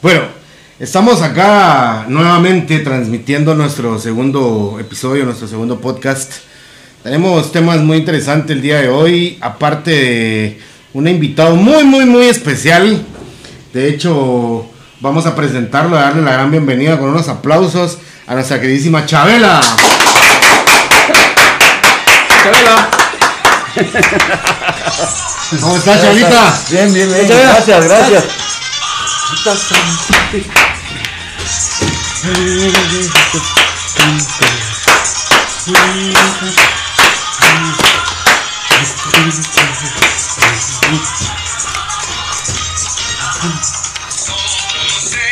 Bueno, estamos acá nuevamente transmitiendo nuestro segundo episodio, nuestro segundo podcast. Tenemos temas muy interesantes el día de hoy, aparte de un invitado muy, muy, muy especial. De hecho, vamos a presentarlo, a darle la gran bienvenida con unos aplausos a nuestra queridísima Chabela. Chabela. ¿Cómo estás, Chabelita? Bien, bien, bien. Gracias, gracias. ¿Qué tal?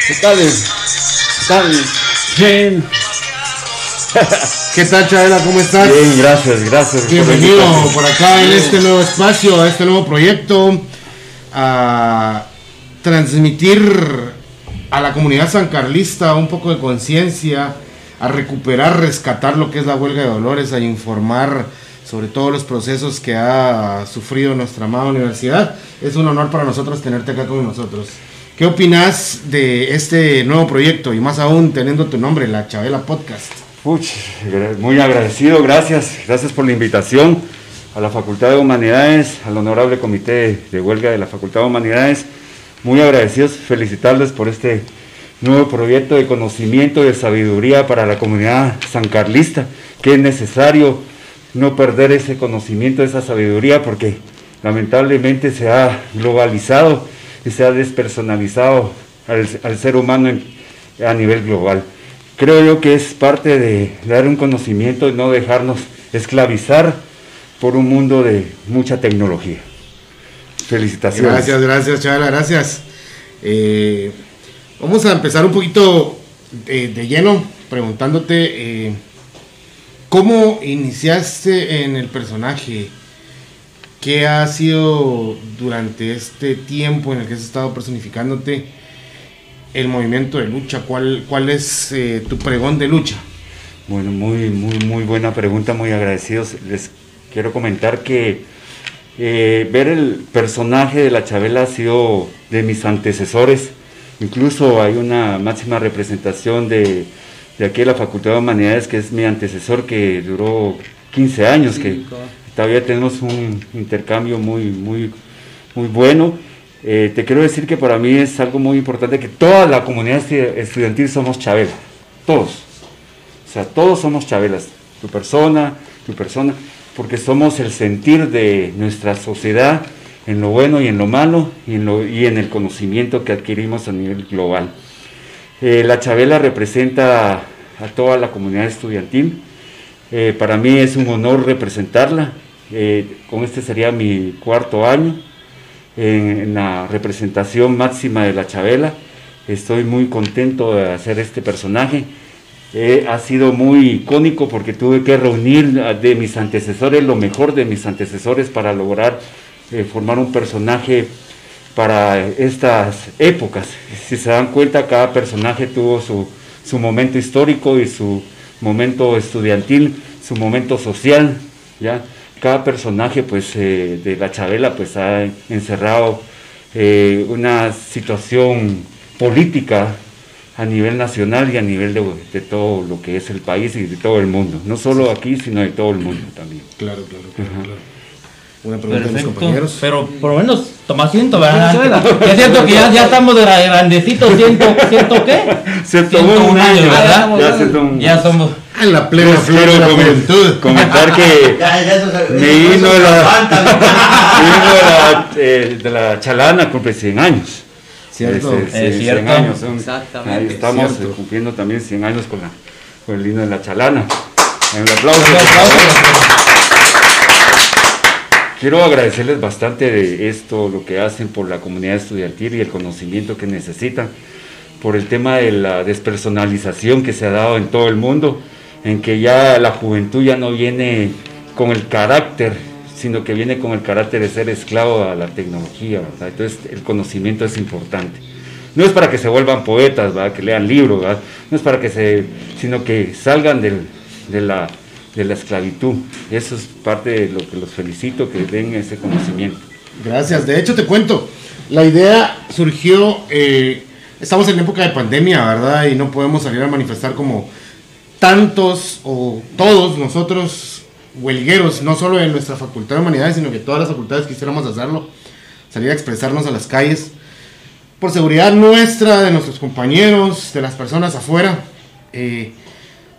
¿Qué tal? Bien. ¿Qué tal, Chabela? ¿Cómo estás? Bien, gracias, gracias. Bienvenido por acá en este nuevo espacio, a este nuevo proyecto, a transmitir a la comunidad sancarlista un poco de conciencia, a recuperar, rescatar lo que es la huelga de dolores, a informar sobre todos los procesos que ha sufrido nuestra amada universidad. Es un honor para nosotros tenerte acá con nosotros. ¿Qué opinas de este nuevo proyecto y más aún teniendo tu nombre, la Chabela Podcast? Puch, muy agradecido, gracias, gracias por la invitación a la Facultad de Humanidades, al Honorable Comité de Huelga de la Facultad de Humanidades. Muy agradecidos, felicitarles por este nuevo proyecto de conocimiento y de sabiduría para la comunidad sancarlista, que es necesario no perder ese conocimiento, esa sabiduría, porque lamentablemente se ha globalizado y se ha despersonalizado al, ser humano a nivel global. Creo yo que es parte de dar un conocimiento y no dejarnos esclavizar por un mundo de mucha tecnología. Felicitaciones. Gracias, gracias, Chabela, gracias. Eh, vamos a empezar un poquito de, de lleno preguntándote eh, cómo iniciaste en el personaje, qué ha sido durante este tiempo en el que has estado personificándote el movimiento de lucha, cuál, cuál es eh, tu pregón de lucha. Bueno, muy, muy, muy buena pregunta, muy agradecidos. Les quiero comentar que eh, ver el personaje de la Chabela ha sido de mis antecesores. Incluso hay una máxima representación de, de aquí de la Facultad de Humanidades, que es mi antecesor, que duró 15 años, que todavía tenemos un intercambio muy, muy, muy bueno. Eh, te quiero decir que para mí es algo muy importante que toda la comunidad estu- estudiantil somos Chabela, todos. O sea, todos somos Chabelas, tu persona, tu persona, porque somos el sentir de nuestra sociedad en lo bueno y en lo malo y en, el conocimiento que adquirimos a nivel global. Eh, la Chabela representa a toda la comunidad estudiantil. Eh, para mí es un honor representarla. Eh, con este sería mi cuarto año en, en la representación máxima de la Chabela. Estoy muy contento de hacer este personaje. Ha sido muy icónico porque tuve que reunir de mis antecesores lo mejor de mis antecesores para lograr eh, formar un personaje para estas épocas. Si se dan cuenta, cada personaje tuvo su, su momento histórico y su momento estudiantil, su momento social, ¿ya? Cada personaje, pues, eh, de la Chabela, pues, ha encerrado eh, una situación política a nivel nacional y a nivel de, de todo lo que es el país y de todo el mundo. No solo aquí, sino de todo el mundo también. Claro, claro, claro. claro. Una pregunta de mis Perfecto. compañeros. Pero por lo menos toma asiento, ¿verdad? Es cierto que ya, ya estamos de la grandecitos, ciento, ciento qué? 101 años, ¿verdad? ya 101. Ya somos. En la plena quiero de la comen- juventud. comentar que Ya, ya himno se de la, de la, eh, de la chalana cumple 100 años. Cierto. Ese- ese- Es 100 cierto. años. son- Exactamente. Ahí estamos Cierto. eh, cumpliendo también 100 años con, la, con el himno de la chalana. Un aplauso. Un aplauso. Quiero agradecerles bastante de esto, lo que hacen por la comunidad estudiantil y el conocimiento que necesitan, por el tema de la despersonalización que se ha dado en todo el mundo, en que ya la juventud ya no viene con el carácter, sino que viene con el carácter de ser esclavo a la tecnología, ¿verdad? Entonces el conocimiento es importante. No es para que se vuelvan poetas, ¿verdad? que lean libros, ¿verdad? no es para que se, sino que salgan de, la, de la esclavitud. Eso es parte de lo que los felicito, que den ese conocimiento. Gracias. De hecho, te cuento, la idea surgió eh, estamos en época de pandemia, ¿verdad? Y no podemos salir a manifestar como tantos o todos nosotros huelgueros, no solo en nuestra facultad de humanidades, sino que todas las facultades quisiéramos hacerlo, salir a expresarnos a las calles, por seguridad nuestra, de nuestros compañeros, de las personas afuera. Eh,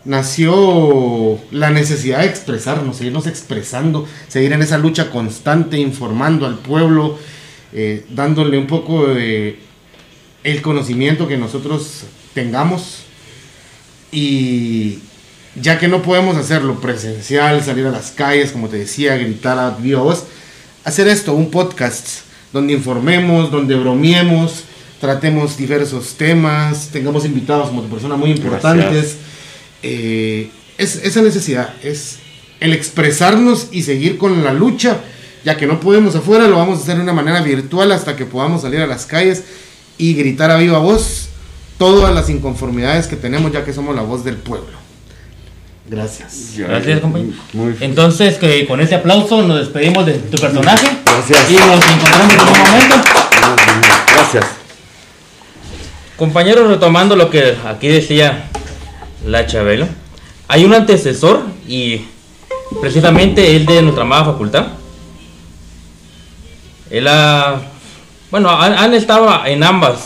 nació la necesidad de expresarnos, seguirnos expresando, seguir en esa lucha constante, informando al pueblo, eh, dándole un poco de el conocimiento que nosotros tengamos y ya que no podemos hacerlo presencial, salir a las calles, como te decía, gritar a voz, hacer esto, un podcast donde informemos, donde bromiemos, tratemos diversos temas, tengamos invitados como personas muy importantes. Eh, es esa necesidad, es el expresarnos y seguir con la lucha, ya que no podemos afuera, lo vamos a hacer de una manera virtual hasta que podamos salir a las calles y gritar a viva voz todas las inconformidades que tenemos, ya que somos la voz del pueblo. Gracias. Gracias, compañero. Entonces, que con ese aplauso nos despedimos de tu personaje. Gracias. Y nos encontramos en un momento. Gracias. Compañeros, retomando lo que aquí decía la Chabelo, hay un antecesor y precisamente el de nuestra amada facultad. Él ha, bueno, han, han estado en ambas,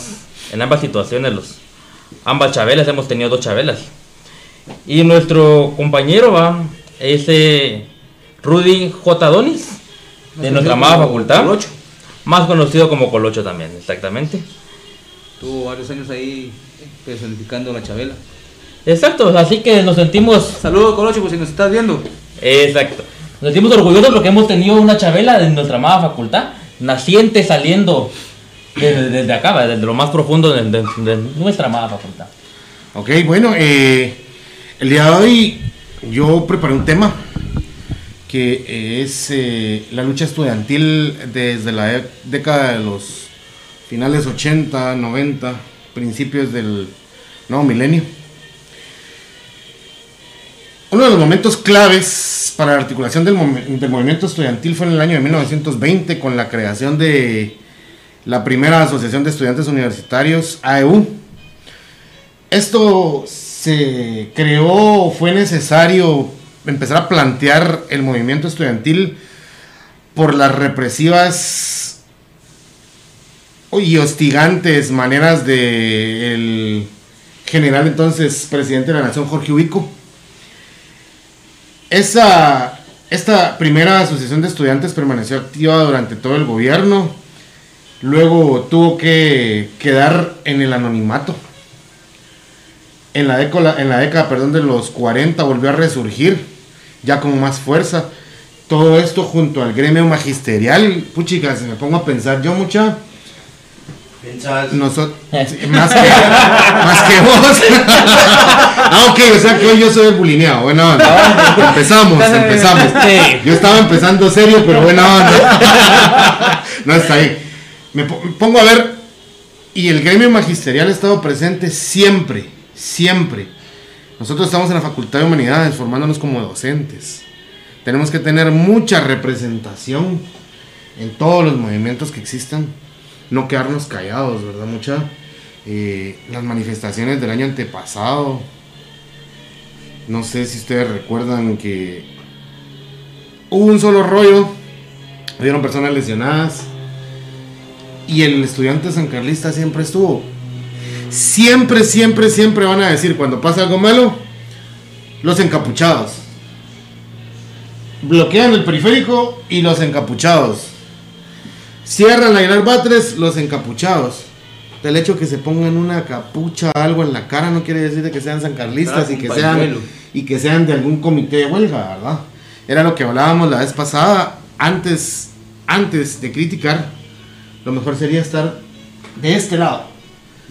en ambas situaciones los, ambas chabelas, hemos tenido dos chabelas. Y nuestro compañero va, ese Rudy J. Donis, de nuestra amada facultad. Colocho. Más conocido como Colocho también, exactamente. Tuvo varios años ahí personificando la Chabela. Exacto, así que nos sentimos, Saludos, Colocho, por si nos estás viendo. exacto, nos sentimos orgullosos porque hemos tenido una chabela de nuestra amada facultad, naciente saliendo desde, desde acá, desde lo más profundo de, de- de nuestra amada facultad. Ok, bueno, eh, el día de hoy yo preparé un tema que es eh, la lucha estudiantil desde la década de los finales 80, 90, principios del nuevo milenio. Uno de los momentos claves para la articulación del, del movimiento estudiantil fue en el año de 1920 con la creación de la primera Asociación de Estudiantes Universitarios, AEU. Esto se creó, fue necesario empezar a plantear el movimiento estudiantil por las represivas y hostigantes maneras del general entonces presidente de la nación Jorge Ubico. Esta primera asociación de estudiantes permaneció activa durante todo el gobierno, luego tuvo que quedar en el anonimato en la década, en la década perdón, de los 40 volvió a resurgir, ya con más fuerza. Todo esto junto al gremio magisterial. Puchica, si me pongo a pensar yo mucha. Nosotros, más, que, más que vos. ah, ok, o sea que hoy yo soy el bulineado. Bueno, empezamos, empezamos. Yo estaba empezando serio, pero bueno, onda. no está ahí. Me pongo a ver, y el gremio magisterial ha estado presente siempre, siempre. Nosotros estamos en la Facultad de Humanidades formándonos como docentes. Tenemos que tener mucha representación en todos los movimientos que existan. No quedarnos callados, ¿verdad? Mucha. eh, las manifestaciones del año antepasado. No sé si ustedes recuerdan que hubo un solo rollo. Hubieron personas lesionadas. Y el estudiante san carlista siempre estuvo. Siempre, siempre, siempre van a decir cuando pasa algo malo, los encapuchados. Bloquean el periférico y los encapuchados. Cierran la Aguilar Batres, los encapuchados. El hecho que se pongan una capucha algo en la cara no quiere decir de que sean sancarlistas Ah, y que sean y que sean de algún comité de huelga, ¿verdad? Era lo que hablábamos la vez pasada. Antes, antes de criticar, lo mejor sería estar de este lado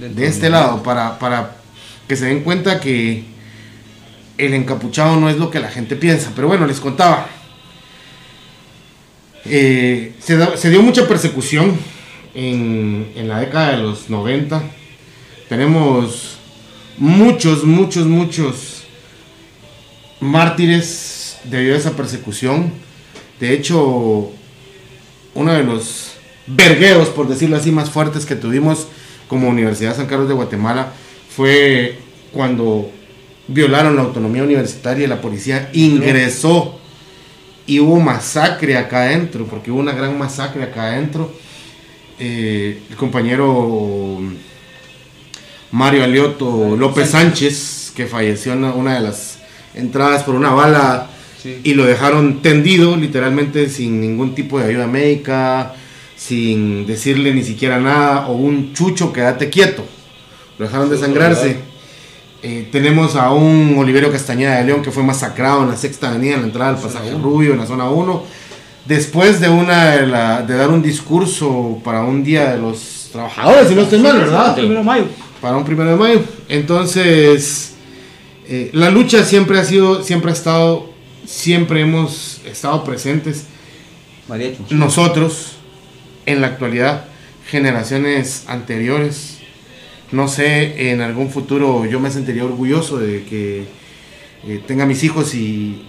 de este lado para, para que se den cuenta que el encapuchado no es lo que la gente piensa. Pero bueno, les contaba. Eh, se, da- se dio mucha persecución en, en la década de los 90. Tenemos muchos, muchos, muchos mártires debido a esa persecución. De hecho, uno de los vergueos, por decirlo así, más fuertes que tuvimos como Universidad San Carlos de Guatemala fue cuando violaron la autonomía universitaria y la policía ingresó y hubo masacre acá adentro, porque hubo una gran masacre acá adentro. Eh, el compañero Mario Alioto López Sánchez, que falleció en una de las entradas por una bala Sí. y lo dejaron tendido, literalmente sin ningún tipo de ayuda médica, sin decirle ni siquiera nada, o un chucho, quédate quieto. Lo dejaron desangrarse. Eh, tenemos a un Oliverio Castañeda de León que fue masacrado en la sexta avenida, en la entrada del pasaje Rubio, en la zona 1. Después de, una, de, la- de dar un discurso para un día de los trabajadores, si no estoy mal, ¿verdad? Primero de mayo. para un primero de mayo. Entonces, eh, la lucha siempre ha sido, siempre ha estado, siempre hemos estado presentes nosotros, en la actualidad, generaciones anteriores. No sé, en algún futuro yo me sentiría orgulloso de que eh, tenga mis hijos y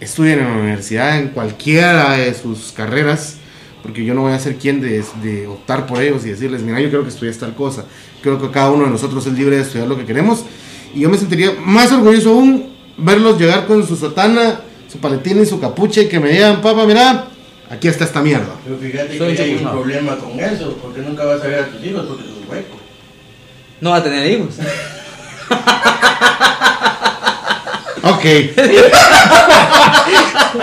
estudien en la universidad, en cualquiera de sus carreras, porque yo no voy a ser quien de, optar por ellos y decirles, mira, yo creo que estudies tal cosa. Creo que cada uno de nosotros es libre de estudiar lo que queremos. Y yo me sentiría más orgulloso aún verlos llegar con su sotana, su paletín y su capucha y que me digan, papá, mira, aquí está esta mierda. Pero fíjate Soy que hay un problema con eso, porque nunca vas a ver a tus hijos porque sos hueco. No va a tener hijos. Ok.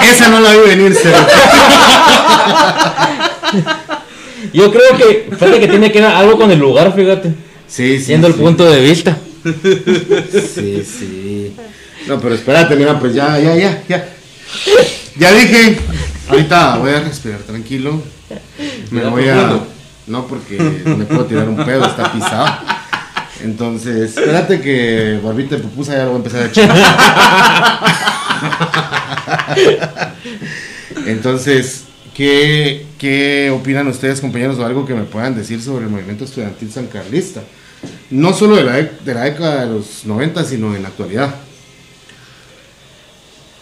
Esa no la vi venir, Cero. Yo creo que, fíjate que tiene que ver algo con el lugar, fíjate. Sí, sí. Siendo el punto de vista. Sí, sí. No, pero espérate, mira, pues ya, ya, ya, ya. Ya dije. Ahorita voy a respirar tranquilo. Me voy a. No, porque me puedo tirar un pedo, está pisado. Entonces, espérate que barbita de pupusa ya lo voy a empezar a echar. Entonces, ¿qué, ¿qué opinan ustedes, compañeros, o algo que me puedan decir sobre el movimiento estudiantil sancarlista? No solo de la, de la década de los 90, sino en la actualidad.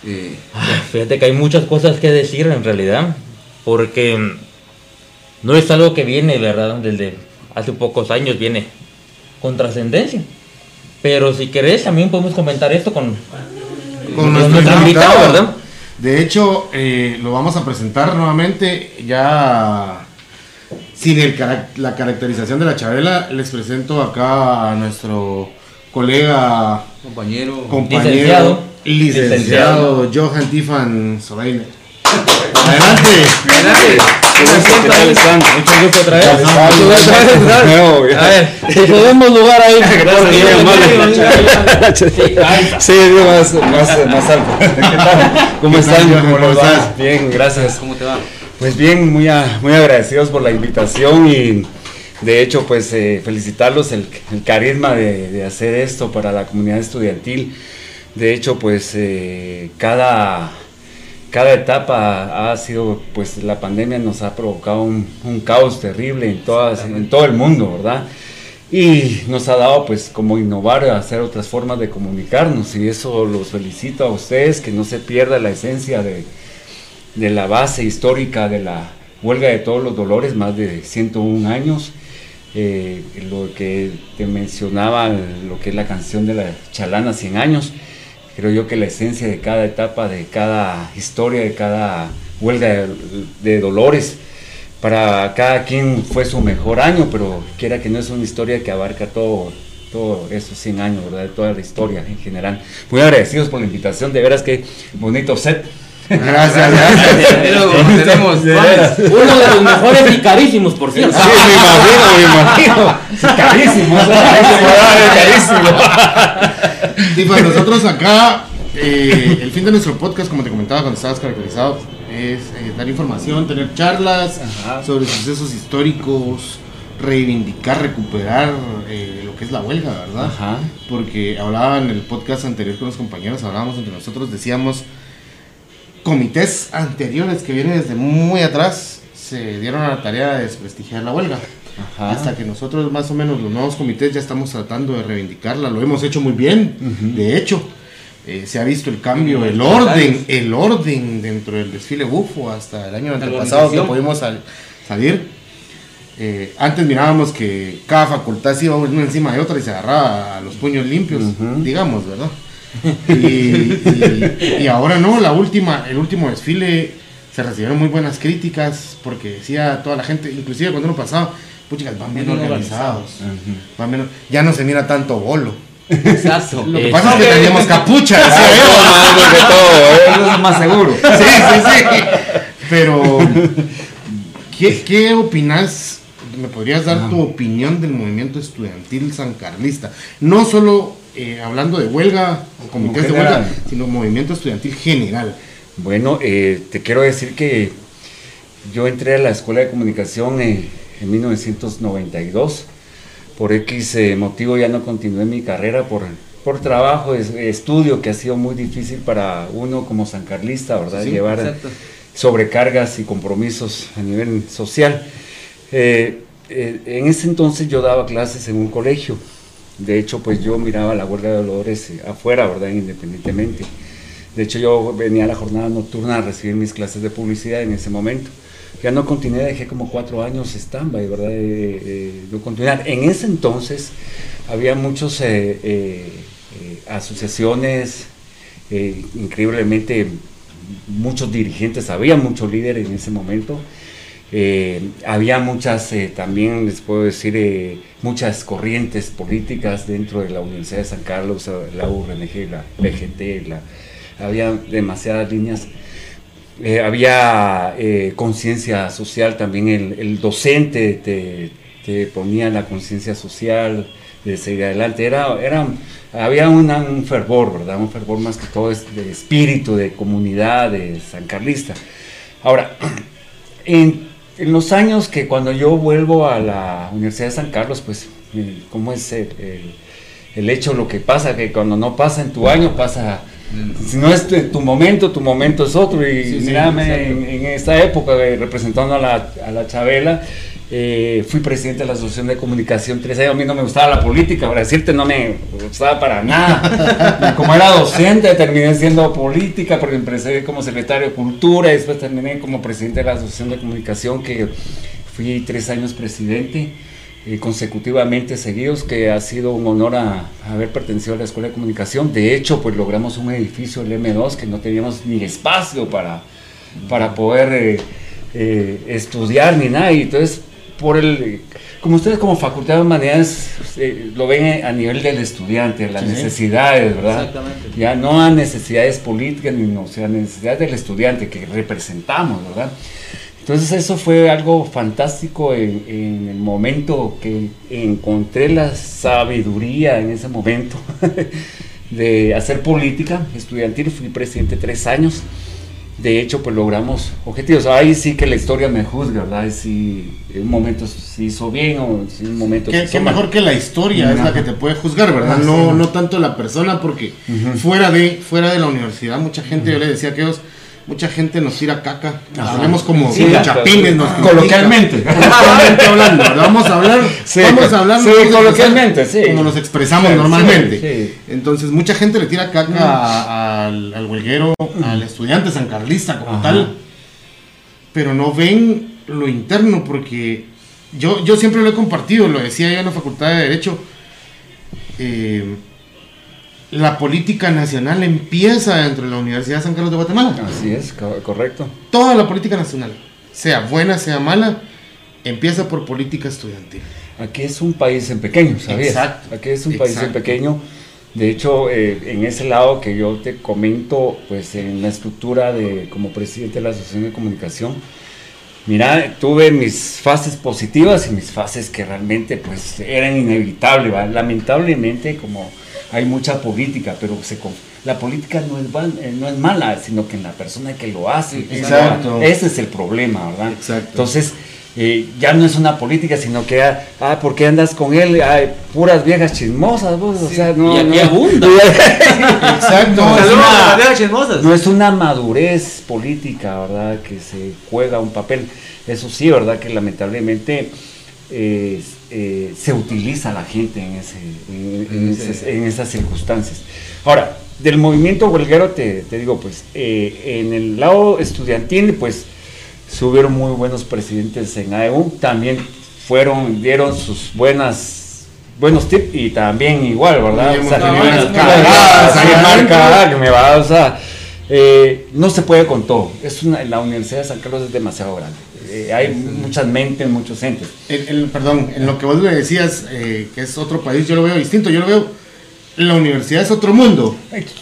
Eh, Ay, Fíjate que hay muchas cosas que decir en realidad, porque no es algo que viene, ¿verdad? Desde hace pocos años viene con trascendencia. Pero si querés, también podemos comentar esto con, Con nuestro, nuestro invitado, invitado. ¿verdad? De hecho, eh, lo vamos a presentar nuevamente ya sin el la caracterización de la Chabela. Les presento acá a nuestro colega, compañero. compañero, Licenciado. Licenciado, Johan Tifan Soreiner. Adelante. Adelante. ¿Qué tal están? Mucho gusto otra vez. A ver, te cedemos lugar ahí. Gracias. Sí, más, más, más alto. ¿Qué tal? ¿Cómo ¿Qué tal, están? ¿Cómo estás? Bien, gracias. ¿Cómo te va? Pues bien, muy, a- muy agradecidos por la invitación y de hecho pues eh, felicitarlos el, el carisma de, de hacer esto para la comunidad estudiantil. De hecho pues eh, cada, cada etapa ha sido pues la pandemia nos ha provocado un, un caos terrible en, todas, en todo el mundo, ¿verdad? Y nos ha dado pues como innovar, hacer otras formas de comunicarnos y eso los felicito a ustedes, que no se pierda la esencia de, de la base histórica de la huelga de todos los dolores, más de 101 años. Eh, lo que te mencionaba, lo que es la canción de la Chalana 100 años, creo yo que la esencia de cada etapa, de cada historia, de cada huelga de, dolores, para cada quien fue su mejor año, pero quiera que no es una historia que abarca todo, todo esos 100 años, ¿verdad? Toda la historia en general. Muy agradecidos por la invitación, de veras que bonito set. Gracias, gracias. Tenemos. Uno de los mejores y carísimos, por cierto. Sí, me imagino, me imagino. Sí, carísimo, carísimo, carísimo. Tifan, nosotros acá, eh, el fin de nuestro podcast, como te comentaba cuando estabas caracterizado, es eh, dar información, tener charlas Ajá. sobre sucesos históricos, reivindicar, recuperar eh, lo que es la huelga, ¿verdad? Ajá. Porque hablaba en el podcast anterior con los compañeros, hablábamos entre nosotros, decíamos, comités anteriores que vienen desde muy atrás se dieron a la tarea de desprestigiar la huelga. Ajá. Hasta que nosotros más o menos los nuevos comités ya estamos tratando de reivindicarla, lo hemos hecho muy bien, de hecho. eh, se ha visto el cambio, el orden, el orden dentro del desfile bufo hasta el año antepasado que pudimos sal- salir. eh, antes mirábamos que cada facultad se iba una encima de otra y se agarraba a los puños limpios, digamos, ¿verdad? Y, y- y ahora no, la última, el último desfile se recibieron muy buenas críticas porque decía toda la gente, inclusive cuando uno pasaba, puchicas, van bien organizados, van bien- ya no se mira tanto bolo. Exacto. Lo que Eso. pasa es que teníamos capucha, decía yo. Más de todo, ¿eh? eso es más seguro. Sí, sí, sí. Pero, ¿qué, qué opinas? ¿Me podrías dar tu opinión del movimiento estudiantil sancarlista? No solo eh, hablando de huelga o comités de general. huelga, sino movimiento estudiantil general. Bueno, eh, te quiero decir que yo entré a la Escuela de Comunicación eh, en 1992. Por X eh, motivo ya no continué mi carrera por, por trabajo, es- estudio, que ha sido muy difícil para uno como sancarlista, ¿verdad? Sí, Llevar exacto. sobrecargas y compromisos a nivel social. Eh, eh, en ese entonces yo daba clases en un colegio. De hecho, pues yo miraba la huelga de dolores eh, afuera, ¿verdad? Independientemente. De hecho, yo venía a la jornada nocturna a recibir mis clases de publicidad en ese momento. Ya no continué, dejé como cuatro años stand-by, ¿verdad? Eh, eh, de continuar. En ese entonces había eh, eh, eh, asociaciones, eh, increíblemente muchos dirigentes, había muchos líderes en ese momento. Eh, había muchas, eh, también les puedo decir, eh, muchas corrientes políticas dentro de la Universidad de San Carlos, eh, la URNG, la PGT, la, había demasiadas líneas. Eh, había eh, conciencia social, también el, el docente te, te ponía la conciencia social de seguir adelante. Era, era, había una- un fervor, ¿verdad? Un fervor más que todo es de espíritu, de comunidad, de San Carlista. Ahora, en, en los años que cuando yo vuelvo a la Universidad de San Carlos, pues, eh, ¿cómo es el, el- el hecho, lo que pasa? Que cuando no pasa en tu año, pasa... Si no es tu, momento, tu momento es otro. Y Sí, sí, mírame, exacto. en, en esta época, eh, representando a la, a la Chabela, eh, fui presidente de la Asociación de Comunicación tres años. A mí no me gustaba la política, para decirte, no me gustaba para nada. Como era docente, terminé siendo política, porque empecé como secretario de Cultura y después terminé como presidente de la Asociación de Comunicación, que fui tres años presidente eh, consecutivamente seguidos, que ha sido un honor a, a haber pertenecido a la Escuela de Comunicación. De hecho, pues logramos un edificio, el M2, que no teníamos ni espacio para, para poder eh, eh, estudiar ni nada. Y entonces, por el, como ustedes como Facultad de Humanidades eh, lo ven a nivel del estudiante, las Sí, necesidades, ¿verdad? Exactamente. Ya no a necesidades políticas, ni no, o sea, necesidades del estudiante que representamos, ¿verdad? Entonces eso fue algo fantástico en, en el momento que encontré la sabiduría en ese momento de hacer política estudiantil. Fui presidente tres años. De hecho, pues logramos objetivos. Ahí sí que la historia me juzga, ¿verdad? Si en un momento se hizo bien o si en un momento se hizo mal. mejor que la historia es la que te puede juzgar, ¿verdad? Ah, No, no tanto la persona, porque fuera de fuera de la universidad, mucha gente, yo le decía a aquellos, mucha gente nos tira caca. Ponemos como, Sí, chapines, nos. Coloquialmente. Coloquialmente hablando. Vamos a hablar, Sí, vamos a hablar sí, coloquialmente, sí. como nos expresamos normalmente. Entonces, mucha gente le tira caca a- al, al huelguero, al estudiante sancarlista como Ajá. tal, pero no ven lo interno, porque yo, yo siempre lo he compartido, lo decía yo en la Facultad de Derecho. eh, la política nacional empieza dentro de la Universidad de San Carlos de Guatemala. Así es, co- correcto. Toda la política nacional, sea buena, sea mala, empieza por política estudiantil. Aquí es un país en pequeño, ¿sabías? Exacto, Aquí es un país en pequeño. De hecho, eh, en ese lado que yo te comento, pues en la estructura de como presidente de la Asociación de Comunicación, mira, tuve mis fases positivas y mis fases que realmente pues eran inevitables. ¿va? Lamentablemente, como hay mucha política, pero se con- la política no es, van- eh, no es mala, sino que en la persona que lo hace. Exacto. Ese es el problema, ¿verdad? Exacto. Entonces, eh, ya no es una política, sino que, ah, ah, ¿por qué andas con él? Ay, puras viejas chismosas, vos, o sea, no. Y aquí no- abunda. Exacto. No, es Saludos una- a las viejas chismosas. no es una madurez política, ¿verdad? Que se juega un papel. Eso sí, ¿verdad? Que lamentablemente eh, eh, se utiliza la gente en, ese, en, en Sí. esas, en esas circunstancias. Ahora, del movimiento huelguero te, te digo, pues, eh, en el lado estudiantil, pues, subieron muy buenos presidentes en AEU. También fueron, dieron sus buenas buenos tips y también igual, ¿verdad? O sea, ¿no? marca, que me va, o sea, no se puede con todo. Es una, la Universidad de San Carlos es demasiado grande. Eh, hay muchas mentes, muchos entes. El- el- perdón, en lo que vos me decías, eh, que es otro país, yo lo veo distinto. Yo lo veo, la universidad es otro mundo.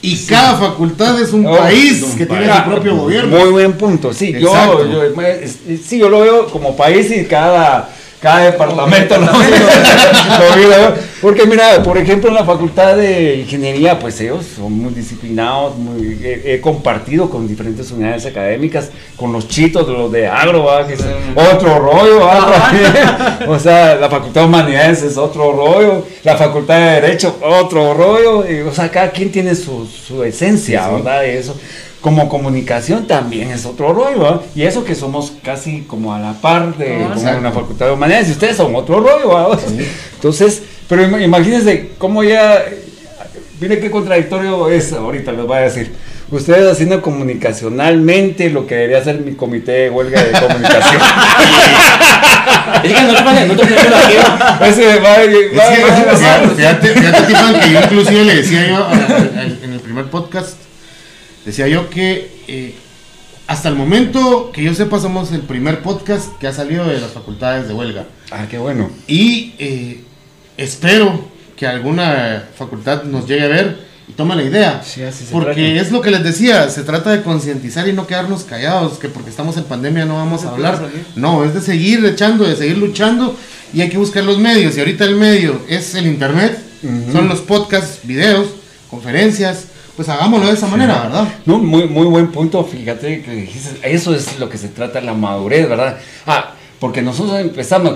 Y cada facultad es un Oh, país que tiene su propio gobierno. Muy buen punto, sí. Yo, Exacto. yo- es- es- sí, yo lo veo como país y cada, cada departamento lo, lo yo. Porque mira, por ejemplo, en la facultad de ingeniería, pues ellos son muy disciplinados, muy, he, he compartido con diferentes unidades académicas, con los chitos, los de agro, es otro rollo, ¿va? o sea, la facultad de humanidades es otro rollo, la facultad de derecho, otro rollo, y, o sea, cada quien tiene su, su esencia, ¿verdad? Y eso como comunicación también es otro rollo, ¿va? y eso que somos casi como a la par de Ah, como una facultad de humanidades, y ustedes son otro rollo, ¿va? entonces, pero im- imagínense cómo ya, mire qué contradictorio es, ahorita les voy a decir, ustedes haciendo comunicacionalmente lo que debería ser mi comité de huelga de comunicación. Es que va- va- fíjate, fíjate, que yo inclusive le decía yo en el primer podcast, decía yo que eh, hasta el momento que yo sepa somos el primer podcast que ha salido de las facultades de huelga. Ah, qué bueno. Y eh, espero que alguna facultad nos llegue a ver y tome la idea. Sí, porque trata. es lo que les decía, se trata de concientizar y no quedarnos callados, que porque estamos en pandemia no vamos a hablar. No, es de seguir echando, de seguir luchando y hay que buscar los medios. Y ahorita el medio es el internet, son los podcasts, videos, conferencias. Pues hagámoslo de esa manera, ¿verdad? No, muy, muy buen punto, fíjate que dijiste, eso es lo que se trata, la madurez, ¿verdad? Ah, porque nosotros empezamos,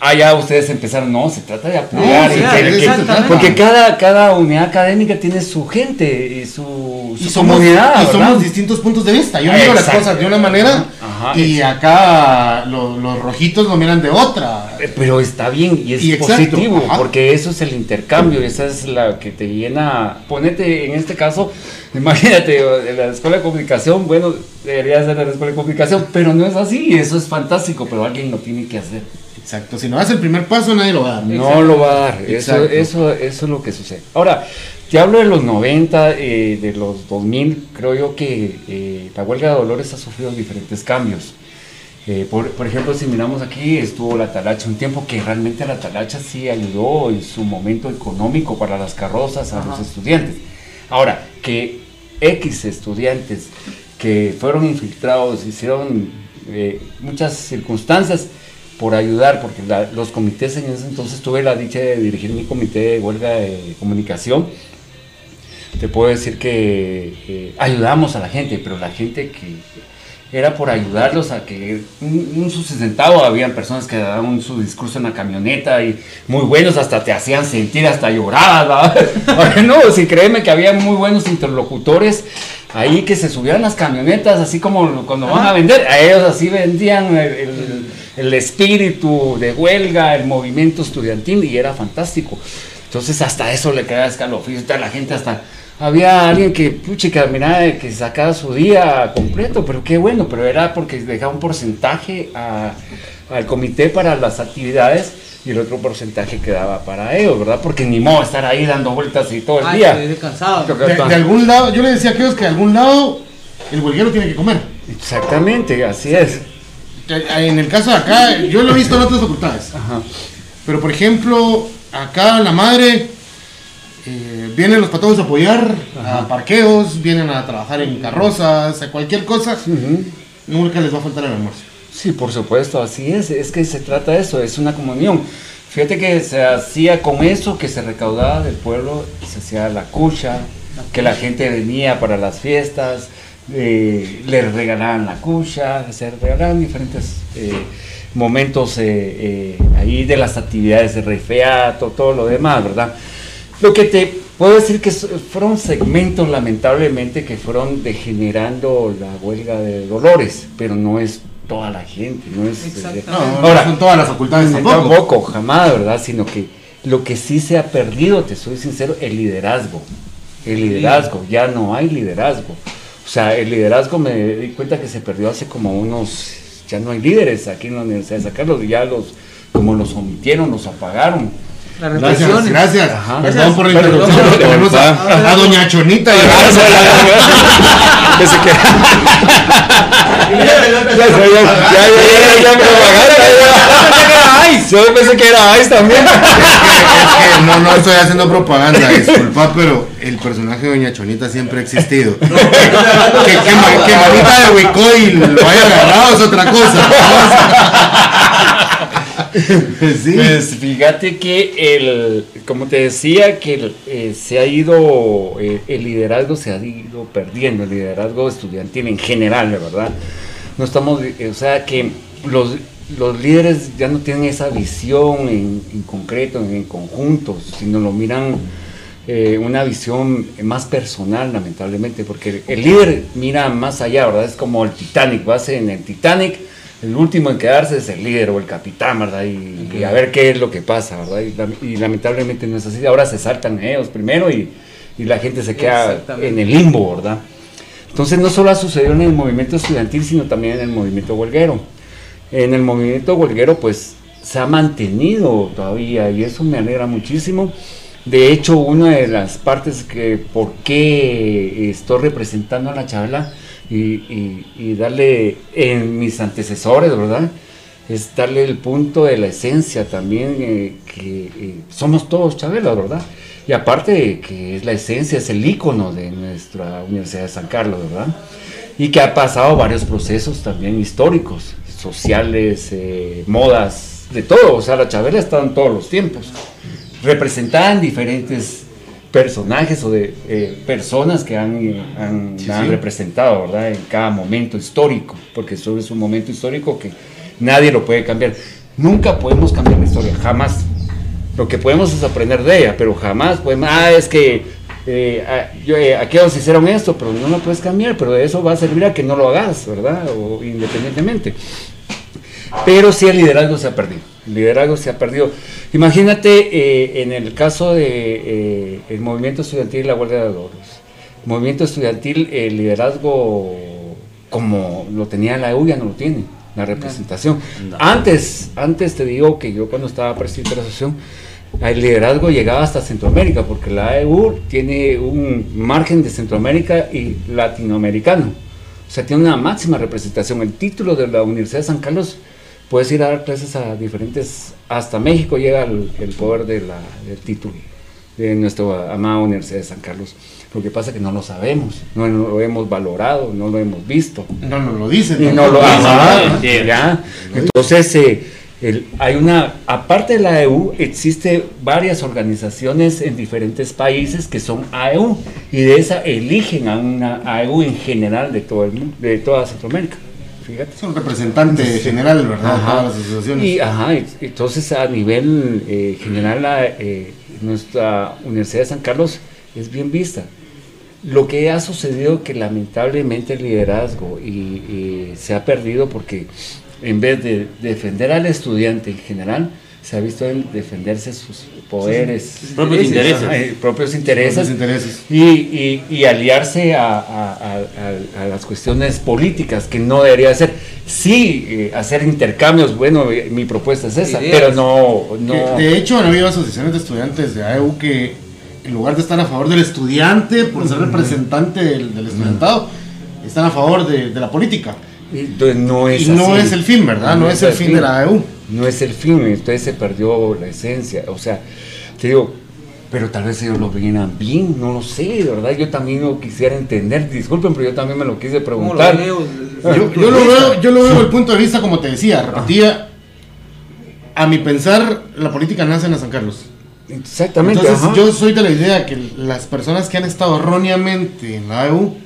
ah, ya ustedes empezaron, no, se trata de apoyar, No, y sí, que- que- exactamente. porque cada, cada unidad académica tiene su gente y su, su y somos, comunidad, y somos distintos puntos de vista. Yo miro las cosas de una manera Ajá, y acá lo- los rojitos lo miran de otra. Eh, Pero está bien y es Y positivo, ajá. porque eso es el intercambio, esa es la que te llena. Ponete en este caso, imagínate, en la escuela de comunicación, bueno, debería ser la escuela de comunicación, pero no es así, eso es fantástico, pero alguien lo tiene que hacer. Exacto, si no das el primer paso nadie lo va a dar. No lo va a dar, eso, eso, eso es lo que sucede. Ahora, te hablo de los 90, eh, de los 2000, creo yo que eh, la huelga de Dolores ha sufrido diferentes cambios. Eh, por, por ejemplo, si miramos aquí, estuvo la talacha, un tiempo que realmente la talacha sí ayudó en su momento económico para las carrozas a los estudiantes. Ahora, que X estudiantes que fueron infiltrados, hicieron eh, muchas circunstancias por ayudar, porque los comités en ese entonces tuve la dicha de dirigir mi comité de huelga de comunicación. Te puedo decir que eh, ayudamos a la gente, pero la gente que era por ayudarlos a que un, un sustentado, habían personas que daban su discurso en la camioneta y muy buenos, hasta te hacían sentir, hasta llorabas, no, sí, créeme que había muy buenos interlocutores ahí que se subían las camionetas, así como cuando van a vender, a ellos así vendían el, el- el espíritu de huelga, el movimiento estudiantil y era fantástico. Entonces hasta eso le quedaba escalofrío, a la gente hasta... Había alguien que, puchica, mira, que sacaba su día completo, pero qué bueno, pero era porque dejaba un porcentaje a- al comité para las actividades y el otro porcentaje quedaba para ellos, ¿verdad? Porque ni modo estar ahí dando vueltas y todo el Ay, día. estoy cansado. De, de algún lado, yo le decía a aquellos que de algún lado el huelguero tiene que comer. Exactamente, así es. Eh, En el caso de acá, yo lo he visto en otras facultades. Ajá. Pero por ejemplo, acá la madre vienen los patojos a apoyar a parqueos, vienen a trabajar en carrozas, a cualquier cosa. Nunca les va a faltar el almuerzo. Sí, por supuesto, así es. Es que se trata de eso, es una comunión. Fíjate que se hacía con eso que se recaudaba del pueblo, se hacía la cucha, que la gente venía para las fiestas, eh, le regalaban la cucha, se regalaban diferentes eh, momentos eh, eh, ahí de las actividades de refeato, todo lo demás, ¿verdad? Lo que te puedo decir que fueron segmentos lamentablemente que fueron degenerando la huelga de Dolores, pero no es toda la gente, no es... No, Ahora, no son todas las facultades tampoco. Tampoco, jamás, ¿verdad? Sino que lo que sí se ha perdido, te soy sincero, el liderazgo. El liderazgo, ya no hay liderazgo. O sea, el liderazgo me di cuenta que se perdió hace como unos, ya no hay líderes aquí en la Universidad de San Carlos, ya los como los omitieron, los apagaron. Las Gracias, gracias. Ajá. Perdón por la interrupción. perdón, Tenemos a, a Doña Chonita. Que se queda- Ya, ya, ya, ya, ya, ya, propaganda, ya. Yo pensé que era Ice también. Es que no, no estoy haciendo propaganda, disculpa, pero el personaje de Doña Chonita siempre ha existido. que, que, ma- que manita de Wicoil lo haya agarrado es otra cosa. sí. Pues fíjate que el, como te decía, que el, eh, se ha ido, eh, el liderazgo se ha ido perdiendo, el liderazgo estudiantil en general, verdad. No estamos, eh, o sea, que los, los líderes ya no tienen esa visión en, en concreto, en, en conjunto, sino lo miran eh, una visión más personal, lamentablemente, porque el, el líder mira más allá, ¿verdad? Es como el Titanic, vas en el Titanic, el último en quedarse es el líder o el capitán, ¿verdad? Y, y a ver qué es lo que pasa, ¿verdad? Y, y lamentablemente no es así, ahora se saltan ellos primero y, y la gente se queda en el limbo, ¿verdad? Entonces no solo ha sucedido en el movimiento estudiantil, sino también en el movimiento huelguero. En el movimiento huelguero, pues se ha mantenido todavía y eso me alegra muchísimo. De hecho, una de las partes que por qué estoy representando a la Chabela y, darle en mis antecesores, ¿verdad? Es darle el punto de la esencia también, eh, que eh, somos todos Chabela, ¿verdad? Y aparte que es la esencia, es el ícono de nuestra Universidad de San Carlos, ¿verdad? Y que ha pasado varios procesos también históricos, sociales, eh, modas, de todo. O sea, la Chabela ha estado en todos los tiempos, representada en diferentes personajes o de eh, personas que han, han, Sí, han sí. representado, ¿verdad? En cada momento histórico, porque eso es un momento histórico que nadie lo puede cambiar. Nunca podemos cambiar la historia, jamás. Lo que podemos es aprender de ella, pero jamás podemos, ah, es que eh, ah, yo, eh, aquellos hicieron esto, pero no lo puedes cambiar, pero de eso va a servir a que no lo hagas, ¿verdad? O independientemente. Pero sí el liderazgo se ha perdido. El liderazgo se ha perdido. Imagínate eh, en el caso de eh, el movimiento estudiantil y la huelga de loros. El movimiento estudiantil, el liderazgo como lo tenía la EU ya no lo tiene, la representación. No. Antes, antes te digo que yo cuando estaba presidente de la asociación, el liderazgo llegaba hasta Centroamérica, porque la EU tiene un margen de Centroamérica y latinoamericano. O sea, tiene una máxima representación. El título de la Universidad de San Carlos, puedes ir a dar clases a diferentes, hasta México llega el, el poder de la- del título de nuestra amada Universidad de San Carlos. Lo que pasa es que no lo sabemos, no lo hemos valorado, no lo hemos visto. No nos lo dicen. Y no lo dicen. ajá, sí. ya. Entonces, eh, el- hay una, aparte de la EU, existe varias organizaciones en diferentes países que son AEU y de esa eligen a una AEU en general de todo el mundo, de toda Centroamérica. Fíjate. Es un representante general, ¿verdad? Ajá. todas las asociaciones. Y, ajá, entonces a nivel eh, general la, eh, nuestra Universidad de San Carlos es bien vista. Lo que ha sucedido que lamentablemente el liderazgo y, y se ha perdido porque en vez de defender al estudiante en general, se ha visto en defenderse sus poderes, Propios intereses. propios intereses, Propios intereses. y, y- y aliarse a, a- a- a- a las cuestiones políticas, que no debería ser. Sí, eh, hacer intercambios, bueno, eh, mi propuesta es esa, Ideas. pero no... no de hecho, han habido asociaciones de estudiantes de AEU que, en lugar de estar a favor del estudiante, por ser representante del, del estudiantado, están a favor de, de la política. entonces no es Y no así. es el fin, ¿verdad? No, es el fin de la AEU. No es el fin, entonces se perdió la esencia. O sea, te digo, pero tal vez ellos lo veían bien, no lo sé, ¿verdad? Yo también lo quisiera entender, disculpen, pero yo también me lo quise ¿Cómo lo preguntar. veo? Yo, yo lo veo, yo lo veo desde el punto de vista, como te decía, repetía, a mi pensar, la política nace en la San Carlos. Exactamente. Entonces ajá. yo soy de la idea que las personas que han estado erróneamente en la AEU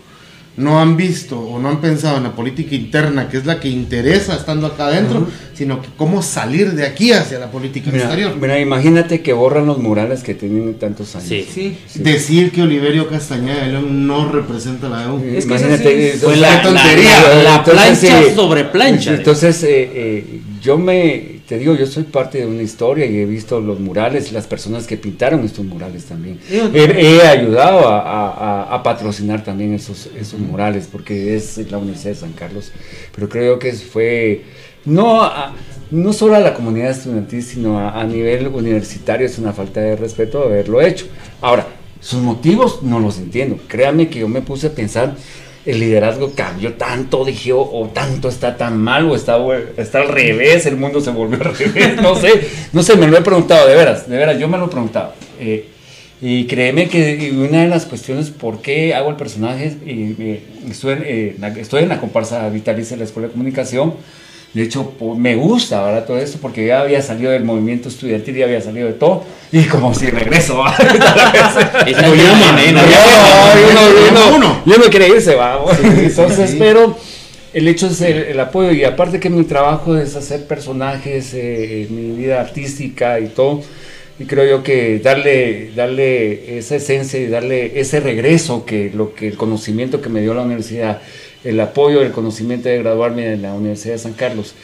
no han visto o no han pensado en la política interna, que es la que interesa estando acá adentro, sino que cómo salir de aquí hacia la política Mira, exterior. mira, imagínate que borran los murales que tienen tantos años. Sí. Sí. Sí. Decir que Oliverio Castañeda de León no representa la AEU. Es que Imagínate, sí, Fue la, tontería. la- la- la Entonces, plancha eh, sobre plancha. Entonces, eh, eh, yo me, te digo, yo soy parte de una historia y he visto los murales, las personas que pintaron estos murales también. He, he ayudado a, a- a- a patrocinar también esos, esos murales porque es la Universidad de San Carlos, pero creo que fue, no, no solo a la comunidad estudiantil, sino a, nivel universitario, es una falta de respeto haberlo hecho. Ahora, sus motivos no los entiendo. Créanme que yo me puse a pensar, el liderazgo cambió tanto, dije, o, o tanto está tan mal, o está, está al revés, el mundo se volvió al revés, no sé, no sé, me lo he preguntado, de veras, de veras, yo me lo he preguntado. Eh, y créeme que una de las cuestiones por qué hago el personaje, y, eh, estoy, eh, la- estoy en la comparsa vitalicia de la Escuela de Comunicación, de hecho, me gusta ahora todo esto porque ya había salido del movimiento estudiantil, ya había salido de todo, y como si regreso. ¿va? Y Lo llama, viene, lo ¿no? quiere irse, va. Entonces, pero el hecho es el, el apoyo y aparte que mi trabajo es hacer personajes, eh, mi vida artística y todo. Y creo yo que darle, darle esa esencia y darle ese regreso que lo que el conocimiento que me dio la universidad, el apoyo, el conocimiento de graduarme en la Universidad de San Carlos,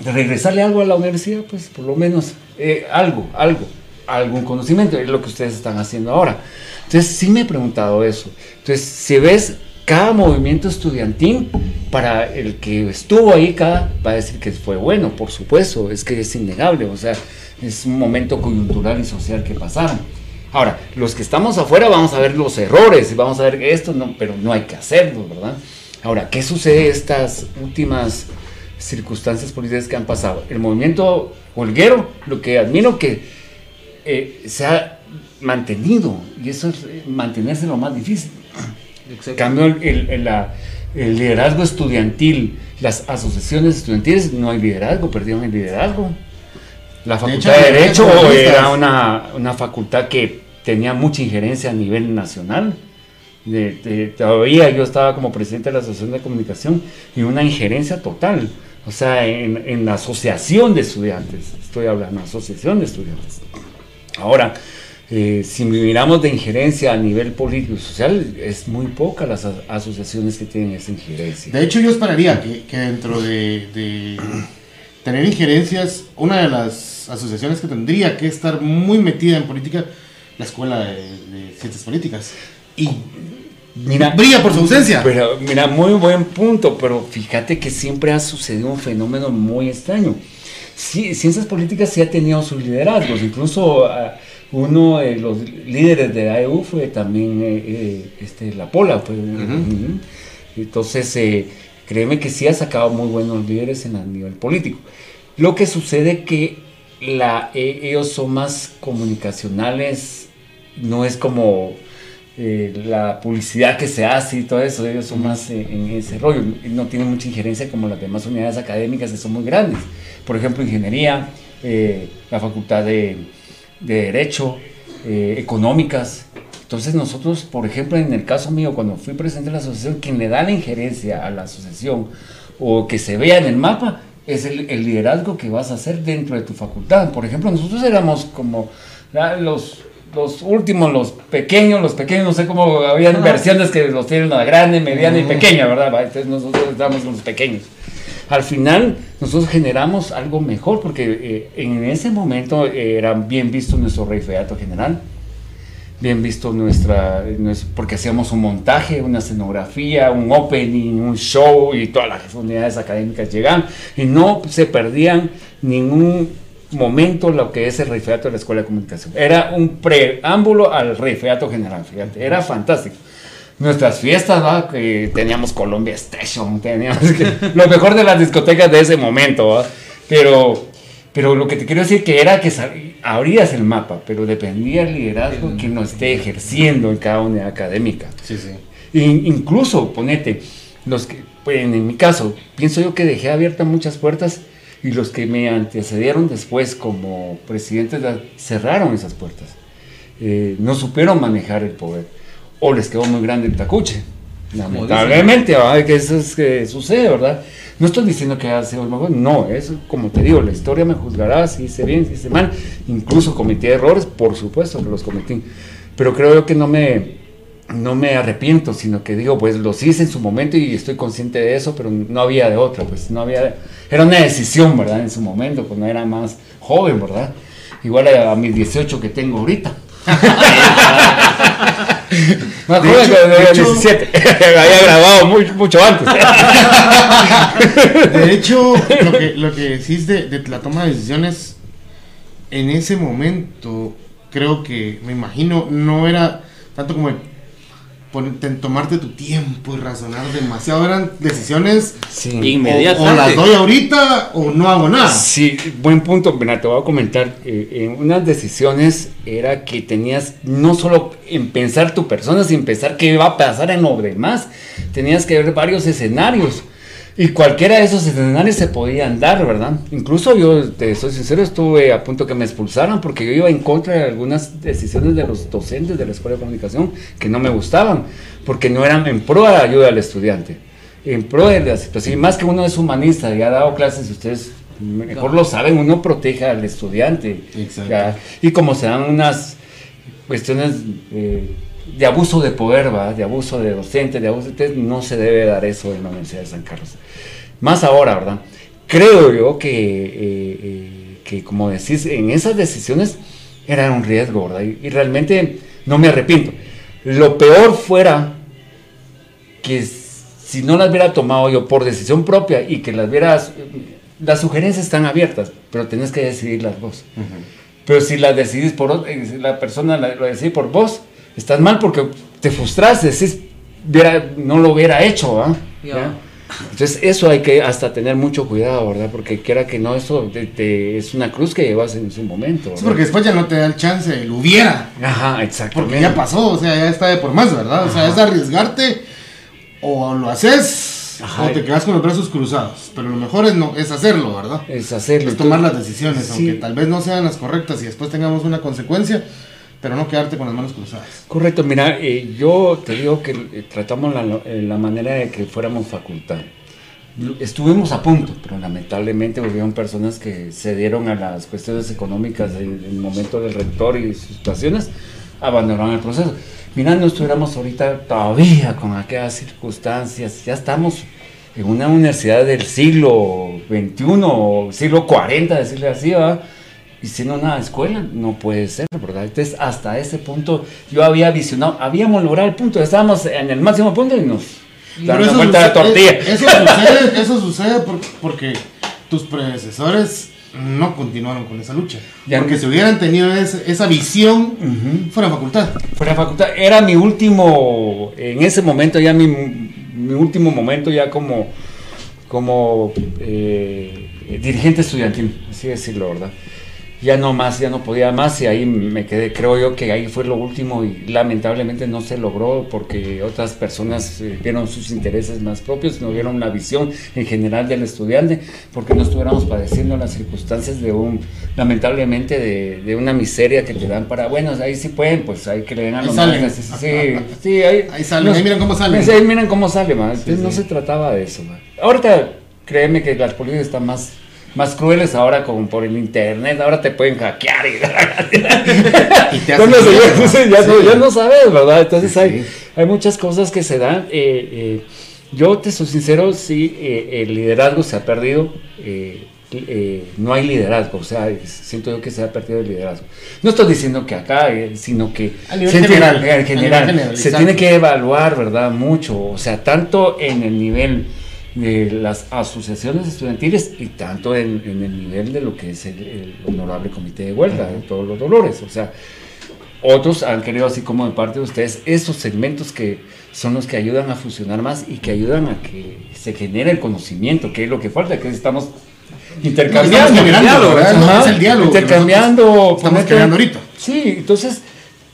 de regresarle algo a la universidad, pues por lo menos eh, algo, algo, algún conocimiento, es lo que ustedes están haciendo ahora. Entonces sí me he preguntado eso. Entonces, si ves cada movimiento estudiantil, para el que estuvo ahí, cada va a decir que fue bueno, por supuesto, es que es innegable, o sea, es un momento coyuntural y social que pasaron. Ahora, los que estamos afuera vamos a ver los errores y vamos a ver esto, pero no hay que hacerlo, ¿verdad? Ahora, ¿qué sucede estas últimas circunstancias políticas que han pasado? El movimiento holguero, lo que admiro que eh, se ha mantenido, y eso es eh, mantenerse lo más difícil. En cambio, el, el- el- la- el liderazgo estudiantil, las asociaciones estudiantiles, no hay liderazgo, perdieron el liderazgo. La facultad hecho, de las Derecho era una, una facultad que tenía mucha injerencia a nivel nacional. De- todavía yo estaba como presidente de la Asociación de Comunicación y una injerencia total. O sea, en, la asociación de estudiantes, estoy hablando, asociación de estudiantes. Ahora, eh, si miramos de injerencia a nivel político y social, es muy poca las a- asociaciones que tienen esa injerencia. De hecho, yo esperaría que, dentro de, tener injerencias, una de las asociaciones que tendría que estar muy metida en política, la Escuela de Ciencias Políticas. Y Mira, brilla por su ausencia. Pero mira, muy buen punto, pero fíjate que siempre ha sucedido un fenómeno muy extraño. Sí, ciencias políticas sí ha tenido sus liderazgos, incluso ah, uno de los líderes de AEU fue también eh, eh, este, La Pola. Fue. Entonces, eh, créeme que sí ha sacado muy buenos líderes en el nivel político. Lo que sucede que la, eh, ellos son más comunicacionales, no es como eh, la publicidad que se hace y todo eso, ellos son más eh, en ese rollo, no tienen mucha injerencia como las demás unidades académicas que son muy grandes. Por ejemplo, ingeniería, eh, la facultad de, de Derecho, eh, económicas. Entonces nosotros, por ejemplo, en el caso mío, cuando fui presidente de la asociación, quien le da la injerencia a la asociación o que se vea en el mapa es el, el liderazgo que vas a hacer dentro de tu facultad. Por ejemplo, nosotros éramos como los, los últimos, los pequeños, los pequeños, no sé cómo, habían versiones que los tienen la grande, mediana y pequeña, ¿verdad? Entonces nosotros estábamos con los pequeños. Al final nosotros generamos algo mejor porque eh, en ese momento eh, era bien visto nuestro rey feato general, bien visto nuestra, nues- porque hacíamos un montaje, una escenografía, un opening, un show y todas las unidades académicas llegaban y no se perdían ningún momento lo que es el rey feato de la Escuela de Comunicación. Era un preámbulo al rey feato general, fíjate, era fantástico. Nuestras fiestas, ¿va? que teníamos Colombia Station, teníamos que- lo mejor de las discotecas de ese momento, ¿va? pero pero lo que te quiero decir que era que abrías el mapa, pero dependía el liderazgo que no esté ejerciendo en cada unidad académica. Sí, sí. In- incluso, ponete, los que, pues, en mi caso, pienso yo que dejé abiertas muchas puertas y los que me antecedieron después como presidentes cerraron esas puertas. Eh, no supieron manejar el poder. O les quedó muy grande el tacuche. Lamentablemente, ¿verdad? que eso es que sucede, ¿verdad? No estoy diciendo que haya sido el mejor, no, es como te digo, la historia me juzgará si hice bien, si hice mal, incluso cometí errores, por supuesto que los cometí, pero creo yo que no me, no me arrepiento, sino que digo, pues los hice en su momento y estoy consciente de eso, pero no había de otra, pues no había, era una decisión, ¿verdad? En su momento, cuando era más joven, ¿verdad? Igual a, a mis 18 que tengo ahorita. Más De joven hecho- que de de hecho- 17. Había grabado muy- mucho antes. De hecho, lo que, lo que decís de, de la toma de decisiones, en ese momento, creo que, me imagino, no era tanto como ponerte, tomarte tu tiempo y razonar demasiado, eran decisiones Sí. o, Inmediatamente. o las doy ahorita o no hago nada. Sí, buen punto. Mira, te voy a comentar. eh, en unas decisiones era que tenías no solo en pensar tu persona, sin pensar qué va a pasar en lo demás. Tenías que ver varios escenarios. Y cualquiera de esos escenarios se podían dar, ¿verdad? Incluso yo, te soy sincero, estuve a punto que me expulsaran porque yo iba en contra de algunas decisiones de los docentes de la Escuela de Comunicación que no me gustaban, porque no eran en pro de la ayuda al estudiante, en pro de la situación. Y más que uno es humanista y ha dado clases, ustedes mejor lo saben, uno protege al estudiante. Exacto. ¿ya? Y como se dan unas cuestiones eh, de abuso de poder, ¿va? de abuso de docente, de abuso de no se debe dar eso en la Universidad de San Carlos. Más ahora, ¿verdad? Creo yo que, eh, eh, que como decís, en esas decisiones era un riesgo, ¿verdad? Y, y realmente no me arrepiento. Lo peor fuera que si no las hubiera tomado yo por decisión propia y que las hubieras... Las sugerencias están abiertas, pero tenés que decidirlas vos. Pero si las decidís por eh, si la persona lo decide por vos, estás mal porque te frustras, decís, hubiera- no lo hubiera hecho, ¿ah? ¿Ya? Entonces eso hay que hasta tener mucho cuidado, ¿verdad? Porque quiera que no, eso te- te- es una cruz que llevas en su momento. Sí, ¿verdad? porque después ya no te da el chance, el hubiera. Ajá, exactamente. Porque ya pasó, o sea, ya está de por más, ¿verdad? O sea, es arriesgarte o lo haces Ajá. o te quedas con los brazos cruzados. Pero lo mejor es, no, es hacerlo, ¿verdad? Es hacerlo. Es tomar las decisiones, sí. aunque tal vez no sean las correctas y después tengamos una consecuencia, pero no quedarte con las manos cruzadas. Correcto, mira, eh, yo te digo que eh, tratamos la, eh, la manera de que fuéramos facultad. Estuvimos a punto, pero lamentablemente hubieron personas que cedieron a las cuestiones económicas en el momento del rector y sus situaciones, abandonaron el proceso. Mira, no estuviéramos ahorita todavía con aquellas circunstancias, ya estamos en una universidad del siglo XXI siglo 40, decirle así, ¿verdad? Y siendo una escuela no puede ser, ¿verdad? Entonces, hasta ese punto yo había visionado, habíamos logrado el punto, estábamos en el máximo punto y nos damos vuelta la tortilla. Eso sucede, eso sucede por- porque tus predecesores no continuaron con esa lucha. Ya porque no. si hubieran tenido esa, esa visión, Ujú. fuera facultad. Fuera facultad, era mi último, en ese momento ya mi, mi último momento ya como, como eh, dirigente estudiantil, así decirlo, ¿verdad? Ya no más, ya no podía más y ahí me quedé, creo yo que ahí fue lo último y lamentablemente no se logró porque otras personas eh, vieron sus intereses más propios, no vieron la visión en general del estudiante, porque no estuviéramos padeciendo las circunstancias de un, lamentablemente de, de una miseria que te dan para, bueno, ahí sí pueden, pues hay que le den a Ahí los salen. sí, sí, ahí, Ahí salen, ahí miran cómo salen. Ahí miran cómo sale, man. Entonces Sí, no se trataba de eso, man. Ahorita, créeme que las políticas están más, más crueles ahora con por el internet, ahora te pueden hackear y... Y te No, ya, no, Sí. ya no sabes, ¿verdad? Entonces Sí, hay, sí. hay muchas cosas que se dan. eh, eh, yo te soy sincero, sí, eh, el liderazgo se ha perdido. eh, eh, no hay liderazgo, o sea, siento yo que se ha perdido el liderazgo. No estoy diciendo que acá, eh, sino que A nivel se tiene- general, en a nivel general, general, se tiene que evaluar, ¿verdad? Mucho, o sea, tanto en el nivel de las asociaciones estudiantiles y tanto en, en el nivel de lo que es el, el honorable comité de huelga, de todos los dolores, o sea, otros han querido, así como de parte de ustedes, esos segmentos que son los que ayudan a fusionar más y que ayudan a que se genere el conocimiento, que es lo que falta, que estamos intercambiando. Estamos generando, ¿verdad? Ajá, Es el diálogo Intercambiando. estamos creando ahorita. Sí, entonces,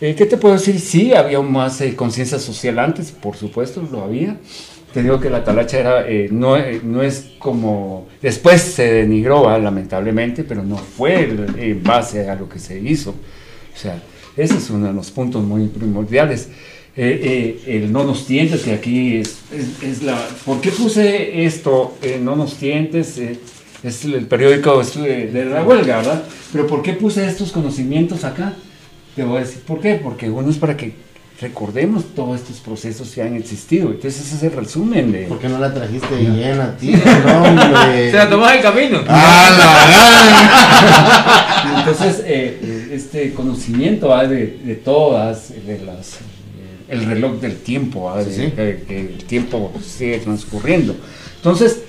eh, ¿qué te puedo decir? Sí, había más eh, conciencia social antes, por supuesto, lo había. Te digo que la talacha era, eh, no, eh, no es como, después se denigró, ¿va? lamentablemente, pero no fue en base a lo que se hizo. O sea, ese es uno de los puntos muy primordiales. Eh, el no nos tientes, que aquí es, es- la... ¿Por qué puse esto, no nos tientes? Es el periódico de la huelga, ¿verdad? Pero ¿por qué puse estos conocimientos acá? Te voy a decir por qué. Porque uno es para que recordemos todos estos procesos que han existido. Entonces ese es el resumen de... ¿Por qué no la trajiste bien a ti? No, hombre. Se la tomó el camino. ¡Ah, la Entonces, eh, eh, este conocimiento ¿va? de, de todas, de las, eh, el reloj del tiempo, ¿va? de- Sí, sí. Que, que el tiempo sigue transcurriendo. Entonces,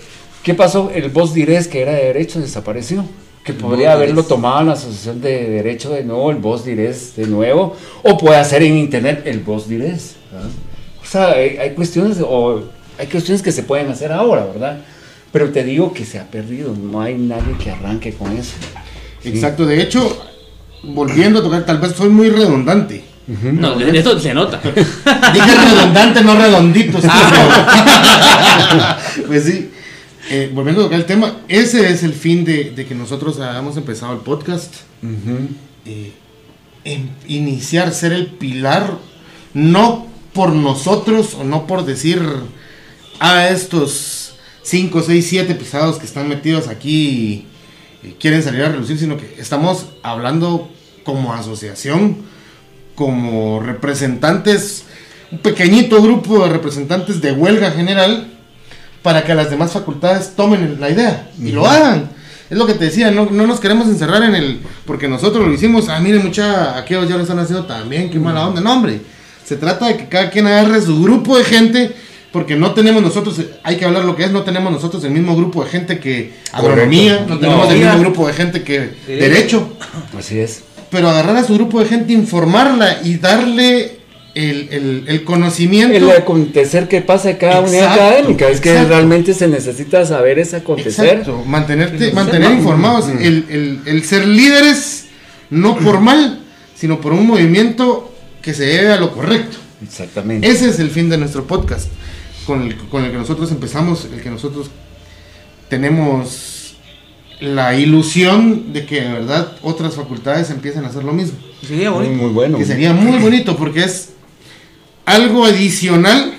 ¿qué pasó? El Voz Dirés, que era de derecho, desapareció. Que podría haberlo tomado la Asociación de Derecho de nuevo, el Voz Dirés de nuevo, o puede hacer en internet el Voz Dirés. ¿verdad? O sea, hay, hay cuestiones, o hay cuestiones que se pueden hacer ahora, ¿verdad? Pero te digo que se ha perdido, no hay nadie que arranque con eso. Sí. Exacto, de hecho, volviendo a tocar, tal vez soy muy redundante. No, de esto se nota. Dije redundante, no redondito. sí. pues sí. Eh, volviendo a tocar el tema, ese es el fin de, de que nosotros hayamos empezado el podcast. Ujú. eh, em- iniciar, ser el pilar, no por nosotros o no por decir a estos 5, 6, 7 pisados que están metidos aquí y, y quieren salir a relucir, sino que estamos hablando como asociación, como representantes, un pequeñito grupo de representantes de huelga general para que las demás facultades tomen la idea y lo hagan. Es lo que te decía, no, no nos queremos encerrar en el. Porque nosotros lo hicimos, ah, miren, mucha, aquellos ya lo están haciendo también, qué mala onda. No, hombre, se trata de que cada quien agarre su grupo de gente, porque no tenemos nosotros, hay que hablar lo que es, no tenemos nosotros el mismo grupo de gente que agronomía, no tenemos el mismo grupo de gente que Sí. derecho, Así es. pero agarrar a su grupo de gente, informarla y darle el, el- el conocimiento. El acontecer que pasa en cada unidad académica. Es que exacto. realmente se necesita saber ese acontecer. Exacto, mantenerte, Sí, mantener sí. informados, el, el- el ser líderes, no por mal, sino por un movimiento que se debe a lo correcto. Exactamente. Ese es el fin de nuestro podcast, con el, con el que nosotros empezamos, el que nosotros tenemos la ilusión de que de verdad otras facultades empiecen a hacer lo mismo. Sería muy, bonito. muy bueno. Que sería muy bonito porque es algo adicional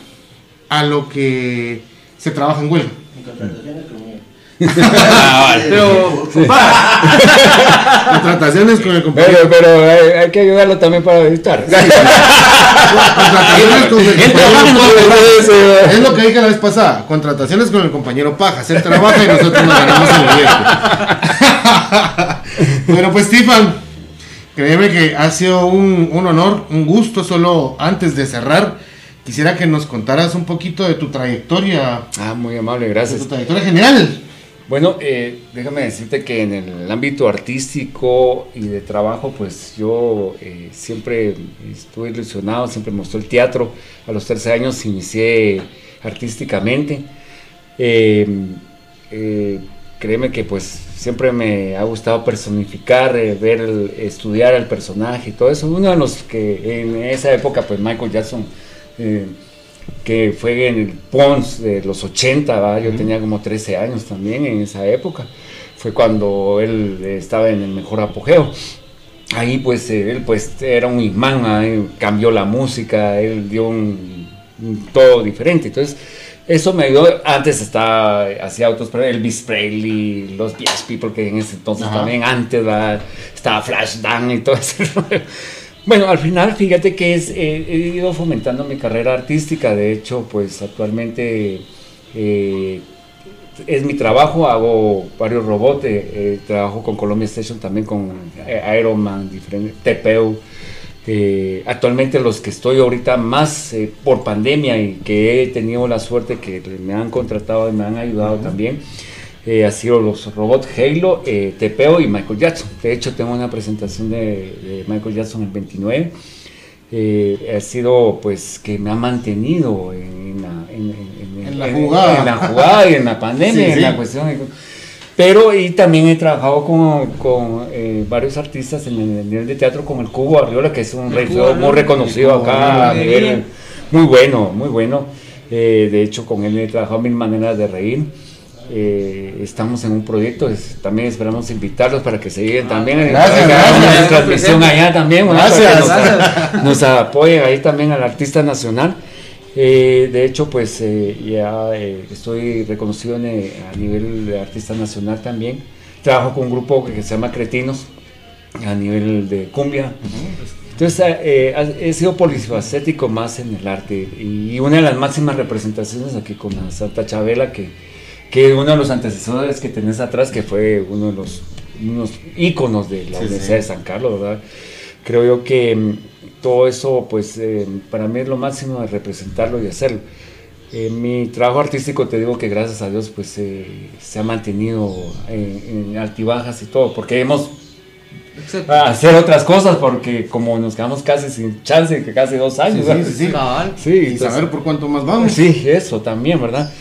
a lo que se trabaja en huelga. En contrataciones conmigo. Pero, Contrataciones con el compañero. Pero, pero hay, hay que ayudarlo también para editar. Contrataciones con el compañero. Es lo que dije la vez pasada. Contrataciones con el compañero Paja. Él trabaja y nosotros nos ganamos el billete. Bueno, pues, Stefan, créeme que ha sido un, un honor, un gusto. Solo antes de cerrar, quisiera que nos contaras un poquito de tu trayectoria, Ah, muy amable, de gracias. tu trayectoria general. Bueno, eh, déjame decirte que en el ámbito artístico y de trabajo, pues yo eh, siempre estuve ilusionado, siempre me gustó el teatro. A los 13 años inicié artísticamente. Eh, eh, créeme que pues siempre me ha gustado personificar, eh, ver, el- estudiar el personaje y todo eso. Uno de los que en esa época, pues Michael Jackson... eh, que fue en el Pons de los 80, ¿va? yo tenía como 13 años también en esa época. Fue cuando él estaba en el mejor apogeo. Ahí pues eh, él pues era un imán, cambió la música, él dio un, un todo diferente. Entonces eso me ayudó. Antes estaba, hacía otros, pero Elvis Presley, los Jazz People, que en ese entonces Ajá. también antes estaba Flashdance y todo eso. Bueno, al final, fíjate que es, eh, he ido fomentando mi carrera artística. De hecho, pues actualmente eh, es mi trabajo. Hago varios robots. eh, eh, trabajo con Colombia Station también, con eh, Iron Man, diferente, TPU. Eh, actualmente los que estoy ahorita más eh, por pandemia y que he tenido la suerte que me han contratado y me han ayudado también eh, ha sido los robots Halo, eh, Tepeo y Michael Jackson. De hecho, tengo una presentación de, de Michael Jackson el 29. Eh, ha sido pues que me ha mantenido en, la, en- en- En la jugada. en la jugada y en la pandemia, Sí, en la cuestión. Pero y también he trabajado con, con, eh, varios artistas en el nivel de teatro, como el Cubo Arriola, que es un rey muy reconocido acá nivel muy bueno, muy bueno. Eh, de hecho, con él he trabajado mil maneras de reír. Eh, estamos en un proyecto, es- también esperamos invitarlos para que se lleguen también. Ah, Gracias, Hagamos gracias. una transmisión allá también, Gracias. nos, nos apoyen ahí también al artista nacional. Eh, de hecho, pues eh, ya eh, estoy reconocido en, eh, a nivel de artista nacional también. Trabajo con un grupo que se llama Cretinos a nivel de cumbia. Entonces he sido polifacético más en el arte y una de las máximas representaciones aquí con la Santa Chabela que, que uno de los antecesores que tenés atrás que fue uno de los unos íconos de la Sí, Universidad sí. de San Carlos, ¿verdad? Creo yo que mm, todo eso pues eh, para mí es lo máximo de representarlo y hacerlo. Eh, mi trabajo artístico te digo que gracias a Dios pues eh, se ha mantenido en, en altibajas y todo porque hemos Exacto. a hacer otras cosas porque como nos quedamos casi sin chance, que casi dos años. Sí, ¿verdad? sí, sí. Cabal. Sí, Y entonces- saber por cuánto más vamos. Sí, eso también, ¿verdad?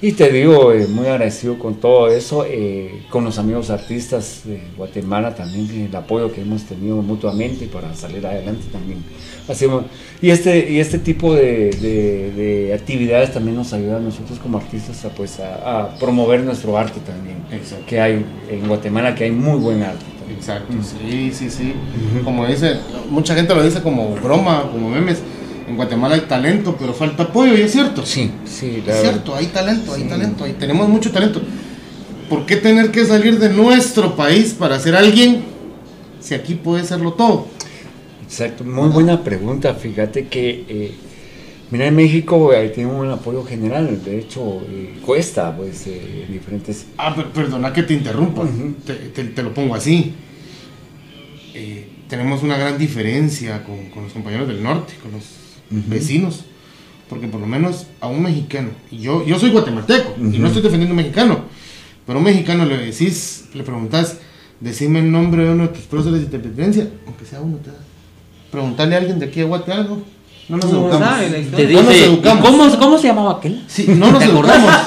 Y te digo, eh, muy agradecido con todo eso, eh, con los amigos artistas de Guatemala también, el apoyo que hemos tenido mutuamente para salir adelante también. Hacemos, y, este, y este tipo de, de- de actividades también nos ayuda a nosotros como artistas a, pues, a, a promover nuestro arte también, Exacto. que hay en Guatemala, que hay muy buen arte. también. Exacto, sí, sí, sí. Como dice, mucha gente lo dice como broma, como memes. En Guatemala hay talento, pero falta apoyo, y es cierto. Sí, sí, la Es cierto, hay talento, hay talento, hay, tenemos mucho talento. ¿Por qué tener que salir de nuestro país para ser alguien si aquí puede serlo todo? Exacto, muy buena pregunta. Fíjate que, eh, mira, en México eh, tiene un apoyo general, de hecho, eh, cuesta, pues, eh, diferentes. Ah, per- perdona que te interrumpa, te, te- te lo pongo así. Tenemos una gran diferencia con, con los compañeros del norte, con los vecinos, porque por lo menos a un mexicano, y yo, yo soy guatemalteco, y no estoy defendiendo a un mexicano, pero a un mexicano le decís, le preguntás, decime el nombre de uno de tus próceres de independencia, aunque sea uno, te da. Preguntarle a alguien de aquí de Guate algo, no nos No educamos. sabe Te historia. No nos dice, ¿y educamos. ¿cómo, ¿cómo se llamaba aquel? Sí, no nos educamos.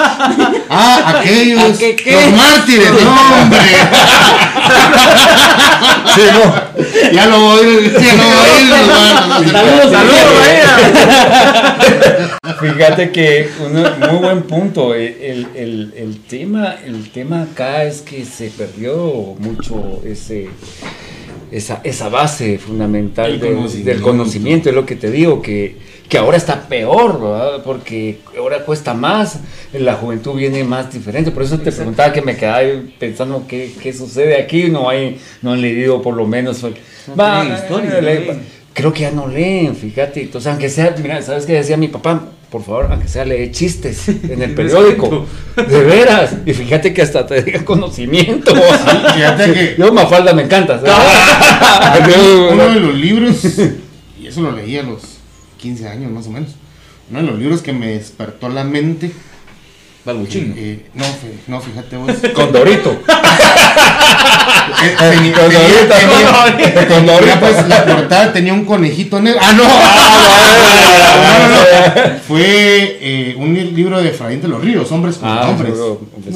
Ah, aquellos. ¿A qué, qué? Los mártires, no, hombre. Sí, no. Ya lo voy a ir, ya lo voy a ir, Saludos, saludos, vaya. Fíjate que un muy buen punto. El, el- el- el tema, el tema acá es que se perdió mucho ese, esa, esa base fundamental El de- conocimiento. del conocimiento. Es lo que te digo, que, que ahora está peor, ¿verdad? Porque ahora cuesta más, la juventud viene más diferente. Por eso te preguntaba que me quedaba ahí pensando qué, qué sucede aquí. No hay, no han leído por lo menos. No Va, tienen historia, eh, no. Creo que ya no leen, fíjate. Entonces, aunque sea, mira, ¿sabes qué decía mi papá? Por favor, aunque sea, lee chistes en el periódico. De veras. Y fíjate que hasta te diga conocimiento. Fíjate que Yo, Mafalda, me encanta. uno de los libros, y eso lo leí a los 15 años más o menos, uno de los libros que me despertó la mente. Balbuchino. eh, no, no, fíjate vos. Con Dorito. Eh, tenía- Con tenía- Dorito. tenía- Con Mira, Dorito. pues la portada tenía un conejito negro. ¡Ah, no! No, no, no. Fue eh, un libro de Efraín de los Ríos, Hombres con Ah, Hombres.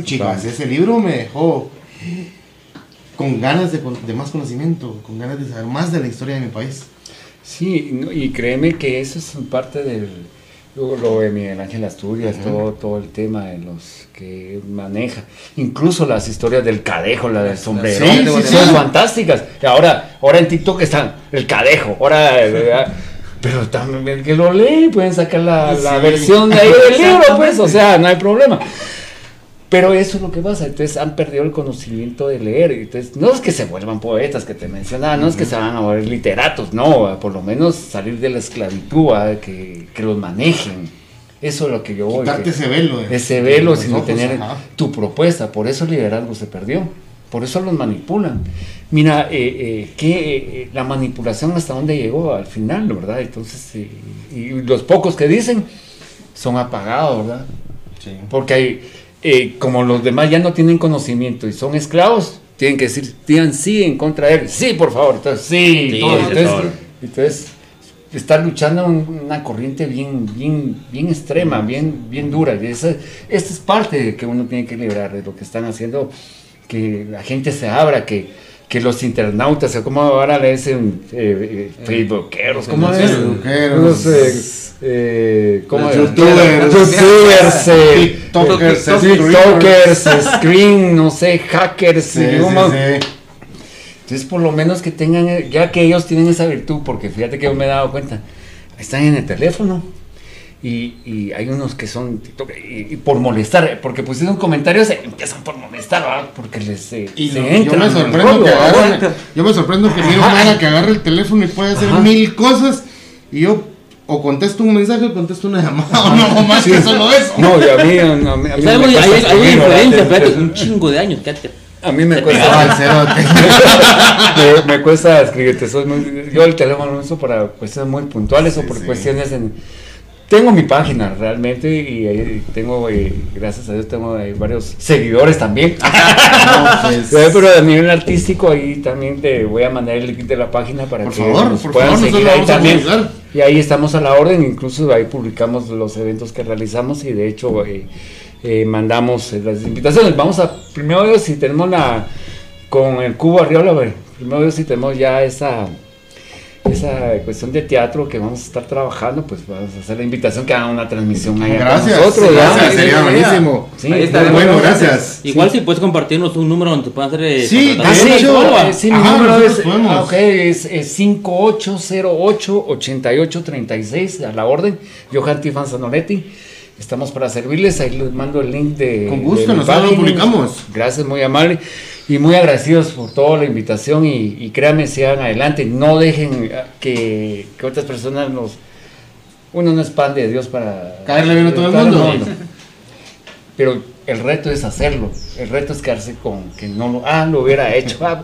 Chicas, ese libro me dejó con ganas de, más conocimiento, con ganas de saber más de la historia de mi país. Sí, y créeme que eso es parte del lo, lo de Miguel Ángel Asturias, todo, todo el tema de los que maneja, incluso las historias del cadejo, la del sombrero, Sí, sí, son fantásticas. Ahora, ahora en TikTok están el cadejo, ahora eh, pero también el que lo lee pueden sacar la, la versión de ahí del libro, pues, o sea, no hay problema. Pero eso es lo que pasa, entonces han perdido el conocimiento de leer, entonces no es que se vuelvan poetas que te mencionaba, no es que se van a volver literatos, no, por lo menos salir de la esclavitud, ¿va? que, que los manejen, eso es lo que yo voy. Quitarte ese velo. de- ese velo los sin ojos, tener ajá. tu propuesta, por eso el liderazgo se perdió, por eso los manipulan. Mira, eh, eh, que eh, la manipulación hasta dónde llegó al final, ¿verdad? Entonces, eh, y los pocos que dicen son apagados, ¿verdad? Sí. Porque hay, eh, como los demás ya no tienen conocimiento y son esclavos, tienen que decir, digan sí en contra de él. Sí, por favor. Entonces, sí. Sí, todo. entonces, todo. entonces, estar luchando en una corriente bien, bien, bien extrema, bien, bien dura. Y esa, esta es parte de que uno tiene que librar de lo que están haciendo, que la gente se abra, que, que los internautas, o sea, como ahora le dicen eh, eh, facebookeros, ¿cómo es? Facebookeros. Eh, eh, ¿cómo Los es? youtubers. youtubers, eh, TikTokers, TikTokers, screen, no sé, hackers, Sí, sí, entonces, por lo menos que tengan, eh, ya que ellos tienen esa virtud, porque fíjate que yo me he dado cuenta, están en el teléfono Y, y hay unos que son TikTok, y, y por molestar, porque pusieron comentarios, eh, empiezan por molestar, ¿verdad? porque les eh, Y se no, yo entran me en el sorprendo rollo, que agarre, yo me sorprendo que miro una que agarre el teléfono y puede hacer mil cosas y yo o contesto un mensaje o contesto una llamada o no más que solo eso. No, y a mí, a mí, a mí O sea, me hay, cuesta hay, un chingo de años, quédate. A mí me cuesta, me, me cuesta escribirte. Soy muy- yo el teléfono lo uso para cuestiones muy puntuales o por sí. cuestiones en... Tengo mi página realmente y ahí tengo, eh, gracias a Dios, tengo eh, varios seguidores también. No, pues, Pero a nivel artístico ahí también te voy a mandar el link de la página para Por que favor, nos por puedan favor, seguir ahí también. Y ahí estamos a la orden, incluso ahí publicamos los eventos que realizamos y de hecho eh, eh, mandamos eh, las invitaciones. Vamos a, primero si tenemos la, con el cubo arriola, primero si tenemos ya esa, esa cuestión de teatro que vamos a estar trabajando, pues vamos a hacer la invitación que hagan una transmisión ahí Gracias. con nosotros. gracias, sería buenísimo. Sí, Ahí Muy estaremos. bueno, gracias. Igual si puedes compartirnos un número donde puedan hacer. eh, Sí, Ah, sí, de hecho, o algo, eh, sí, mi Ajá, número es, ah, ok, es, es 5808-8836, a la orden. Johan Tifan Zanoletti. Estamos para servirles, ahí les mando el link de. Con gusto, de nosotros lo publicamos. Gracias, muy amable. Y muy agradecidos por toda la invitación y, y créanme, sigan adelante. No dejen que, que otras personas nos. Uno no es pan de Dios para. Caerle bien a todo el mundo. Pero el reto es hacerlo. El reto es quedarse con que no lo. Ah, lo hubiera hecho. ah,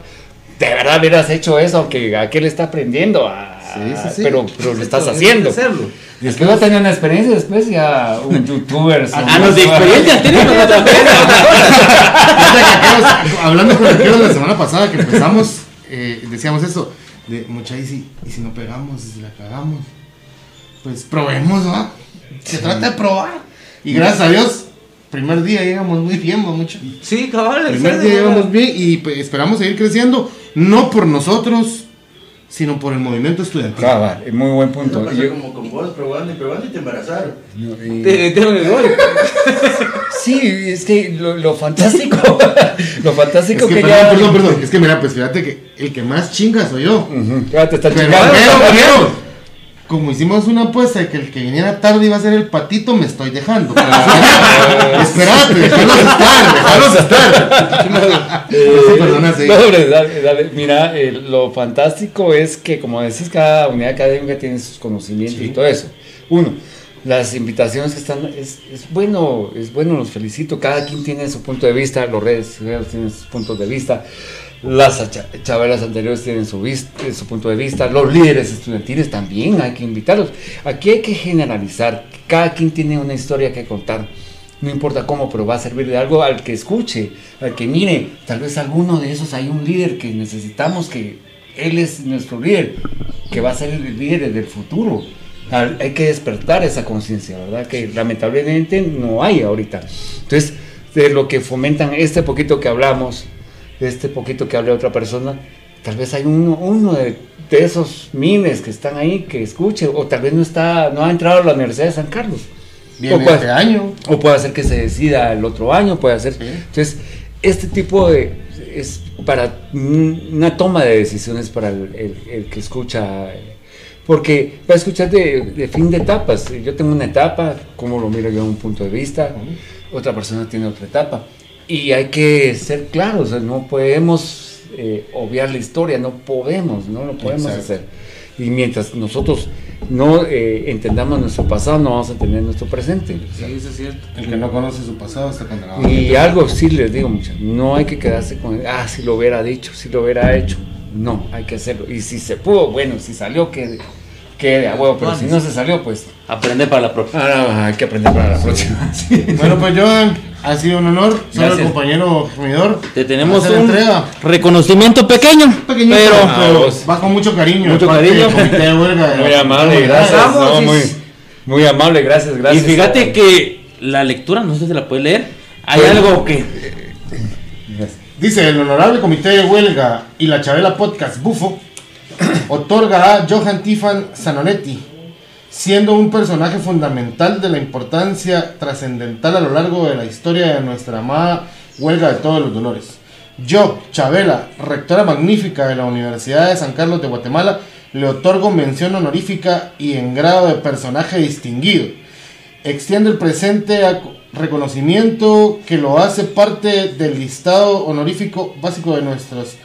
de verdad hubieras hecho eso, aunque aquel está aprendiendo. ah, Sí, sí, sí. Pero, pero lo estás haciendo. hacerlo. Después va a tener una experiencia, después ya un youtuber. Ah, de experiencia otra hablando con aquellos la semana pasada que empezamos, eh, decíamos eso, de mucha y si, y si no pegamos, y si la cagamos, pues probemos, ¿no? Se trata de probar. Y gracias a Dios, primer día llegamos muy bien, ¿va, mucho. Sí, cabal. Primer día llegamos bien y pues, esperamos seguir creciendo, no por nosotros, sino por el movimiento estudiantil. Cabal, es muy buen Eso punto. pasó Yo- como con vos, probando y probando y te embarazaron. y- Te metieron el gol. Sí, es que lo, lo fantástico, lo Es fantástico que, que, perdón, ya... perdón, perdón, es que mira, pues fíjate que el que más chinga soy yo. Ujú, ya te está Pero, chingando. pero, pero, como hicimos una apuesta de que el que viniera tarde iba a ser el patito, me estoy dejando. Espérate, déjalos estar, déjalos estar. Sí, perdona, sí. No, hombre, dale, dale. Mira, eh, lo fantástico es que, como decís, cada unidad académica tiene sus conocimientos y todo eso. Uno, las invitaciones que están, es, es bueno, es bueno, los felicito. Cada quien tiene su punto de vista, los redes tienen sus puntos de vista. Las cha- chavelas anteriores tienen su, vis- eh, su punto de vista, los líderes estudiantiles también hay que invitarlos. Aquí hay que generalizar, cada quien tiene una historia que contar, no importa cómo, pero va a servir de algo al que escuche, al que mire, tal vez alguno de esos hay un líder que necesitamos que él es nuestro líder, que va a ser el líder del futuro. Hay que despertar esa conciencia, ¿verdad? Que lamentablemente no hay ahorita. Entonces, de lo que fomentan este poquito que hablamos, este poquito que hable otra persona, tal vez hay uno, uno de, de esos miles que están ahí que escuche, o tal vez no está, no ha entrado a la Universidad de San Carlos. Viene O puede- este año. o puede hacer que se decida el otro año, puede hacer. Entonces, este tipo de. es para una toma de decisiones para el, el- el que escucha. Porque va a escuchar de, de fin de etapas. Yo tengo una etapa, como lo miro yo a un punto de vista, otra persona tiene otra etapa. Y hay que ser claros, o sea, no podemos eh, obviar la historia, no podemos, no lo podemos Exacto. hacer. Y mientras nosotros no eh, entendamos nuestro pasado, no vamos a tener nuestro presente. Sí, eso es cierto. El que no conoce su pasado está condenado. Y algo sí les digo mucho, no hay que quedarse con, ah, si lo hubiera dicho, si lo hubiera hecho. No, hay que hacerlo. Y si se pudo, bueno, si salió, quede, quede a huevo. Pero si no se salió, pues Aprender para la próxima. ahora hay que aprender para la próxima. Sí. Bueno, pues Joan, ha sido un honor. Soy el Gracias. compañero comedor. Te tenemos un entrega. reconocimiento pequeño, Pequeñito, pero pero vos. va con mucho cariño. Mucho cariño. de huelga Muy amable, gracias. No, muy, muy amable, gracias, y gracias. fíjate que la lectura, no sé si se la puede leer, hay Bueno. algo que Dice el honorable comité de huelga y la Chabela Podcast Bufo otorga a Johan Tifan Zanonetti, siendo un personaje fundamental de la importancia trascendental a lo largo de la historia de nuestra amada huelga de todos los dolores. Yo, Chabela, rectora magnífica de la Universidad de San Carlos de Guatemala, le otorgo mención honorífica y en grado de personaje distinguido, extiende el presente reconocimiento que lo hace parte del listado honorífico básico de nuestros.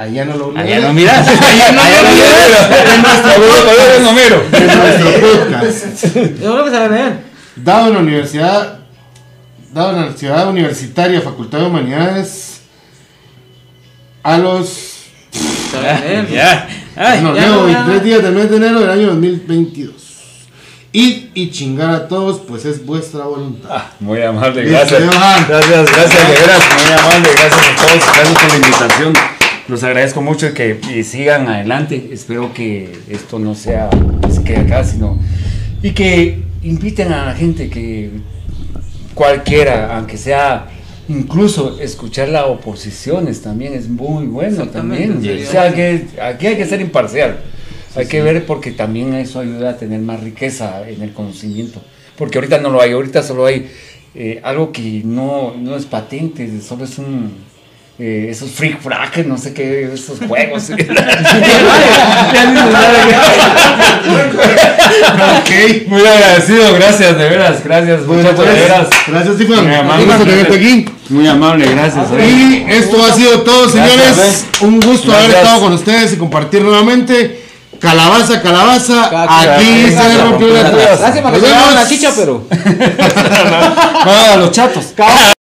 Allá no lo Allá no miras. Allá no miras. de nuestro podcast. Yo creo que a ver. Dado en la universidad, dado en la ciudad universitaria, Facultad de Humanidades, a los. Ya. No, ya leo, no, ya. 23 días del mes de enero del año 2022. Id y chingar a todos, pues es vuestra voluntad. Ah, muy amable, gracias. Gracias, gracias, de veras, muy amable, gracias a todos, gracias por la invitación. Los agradezco mucho y que y sigan adelante. Espero que esto no sea que se quede acá, sino y que inviten a la gente que cualquiera, aunque sea incluso escuchar las oposiciones también es muy bueno también. sí. O sea, que aquí hay que ser imparcial. Hay que ver porque también eso ayuda a tener más riqueza en el conocimiento. Porque ahorita no lo hay, ahorita solo hay eh, algo que no, no es patente, solo es un... eh, esos freak frack, no sé qué, esos juegos. Qué. Muy agradecido, gracias, de veras, gracias, muchas pues, de veras. gracias, Tifan. Muy amable. Tenerte aquí. Muy amable, gracias. Y esto ha sido todo, señores. Gracias, Un gusto haber estado con ustedes y compartir nuevamente. Calabaza, calabaza. Aquí se rompió la Gracias. Lástima que se la chicha, pero. No, a los chatos.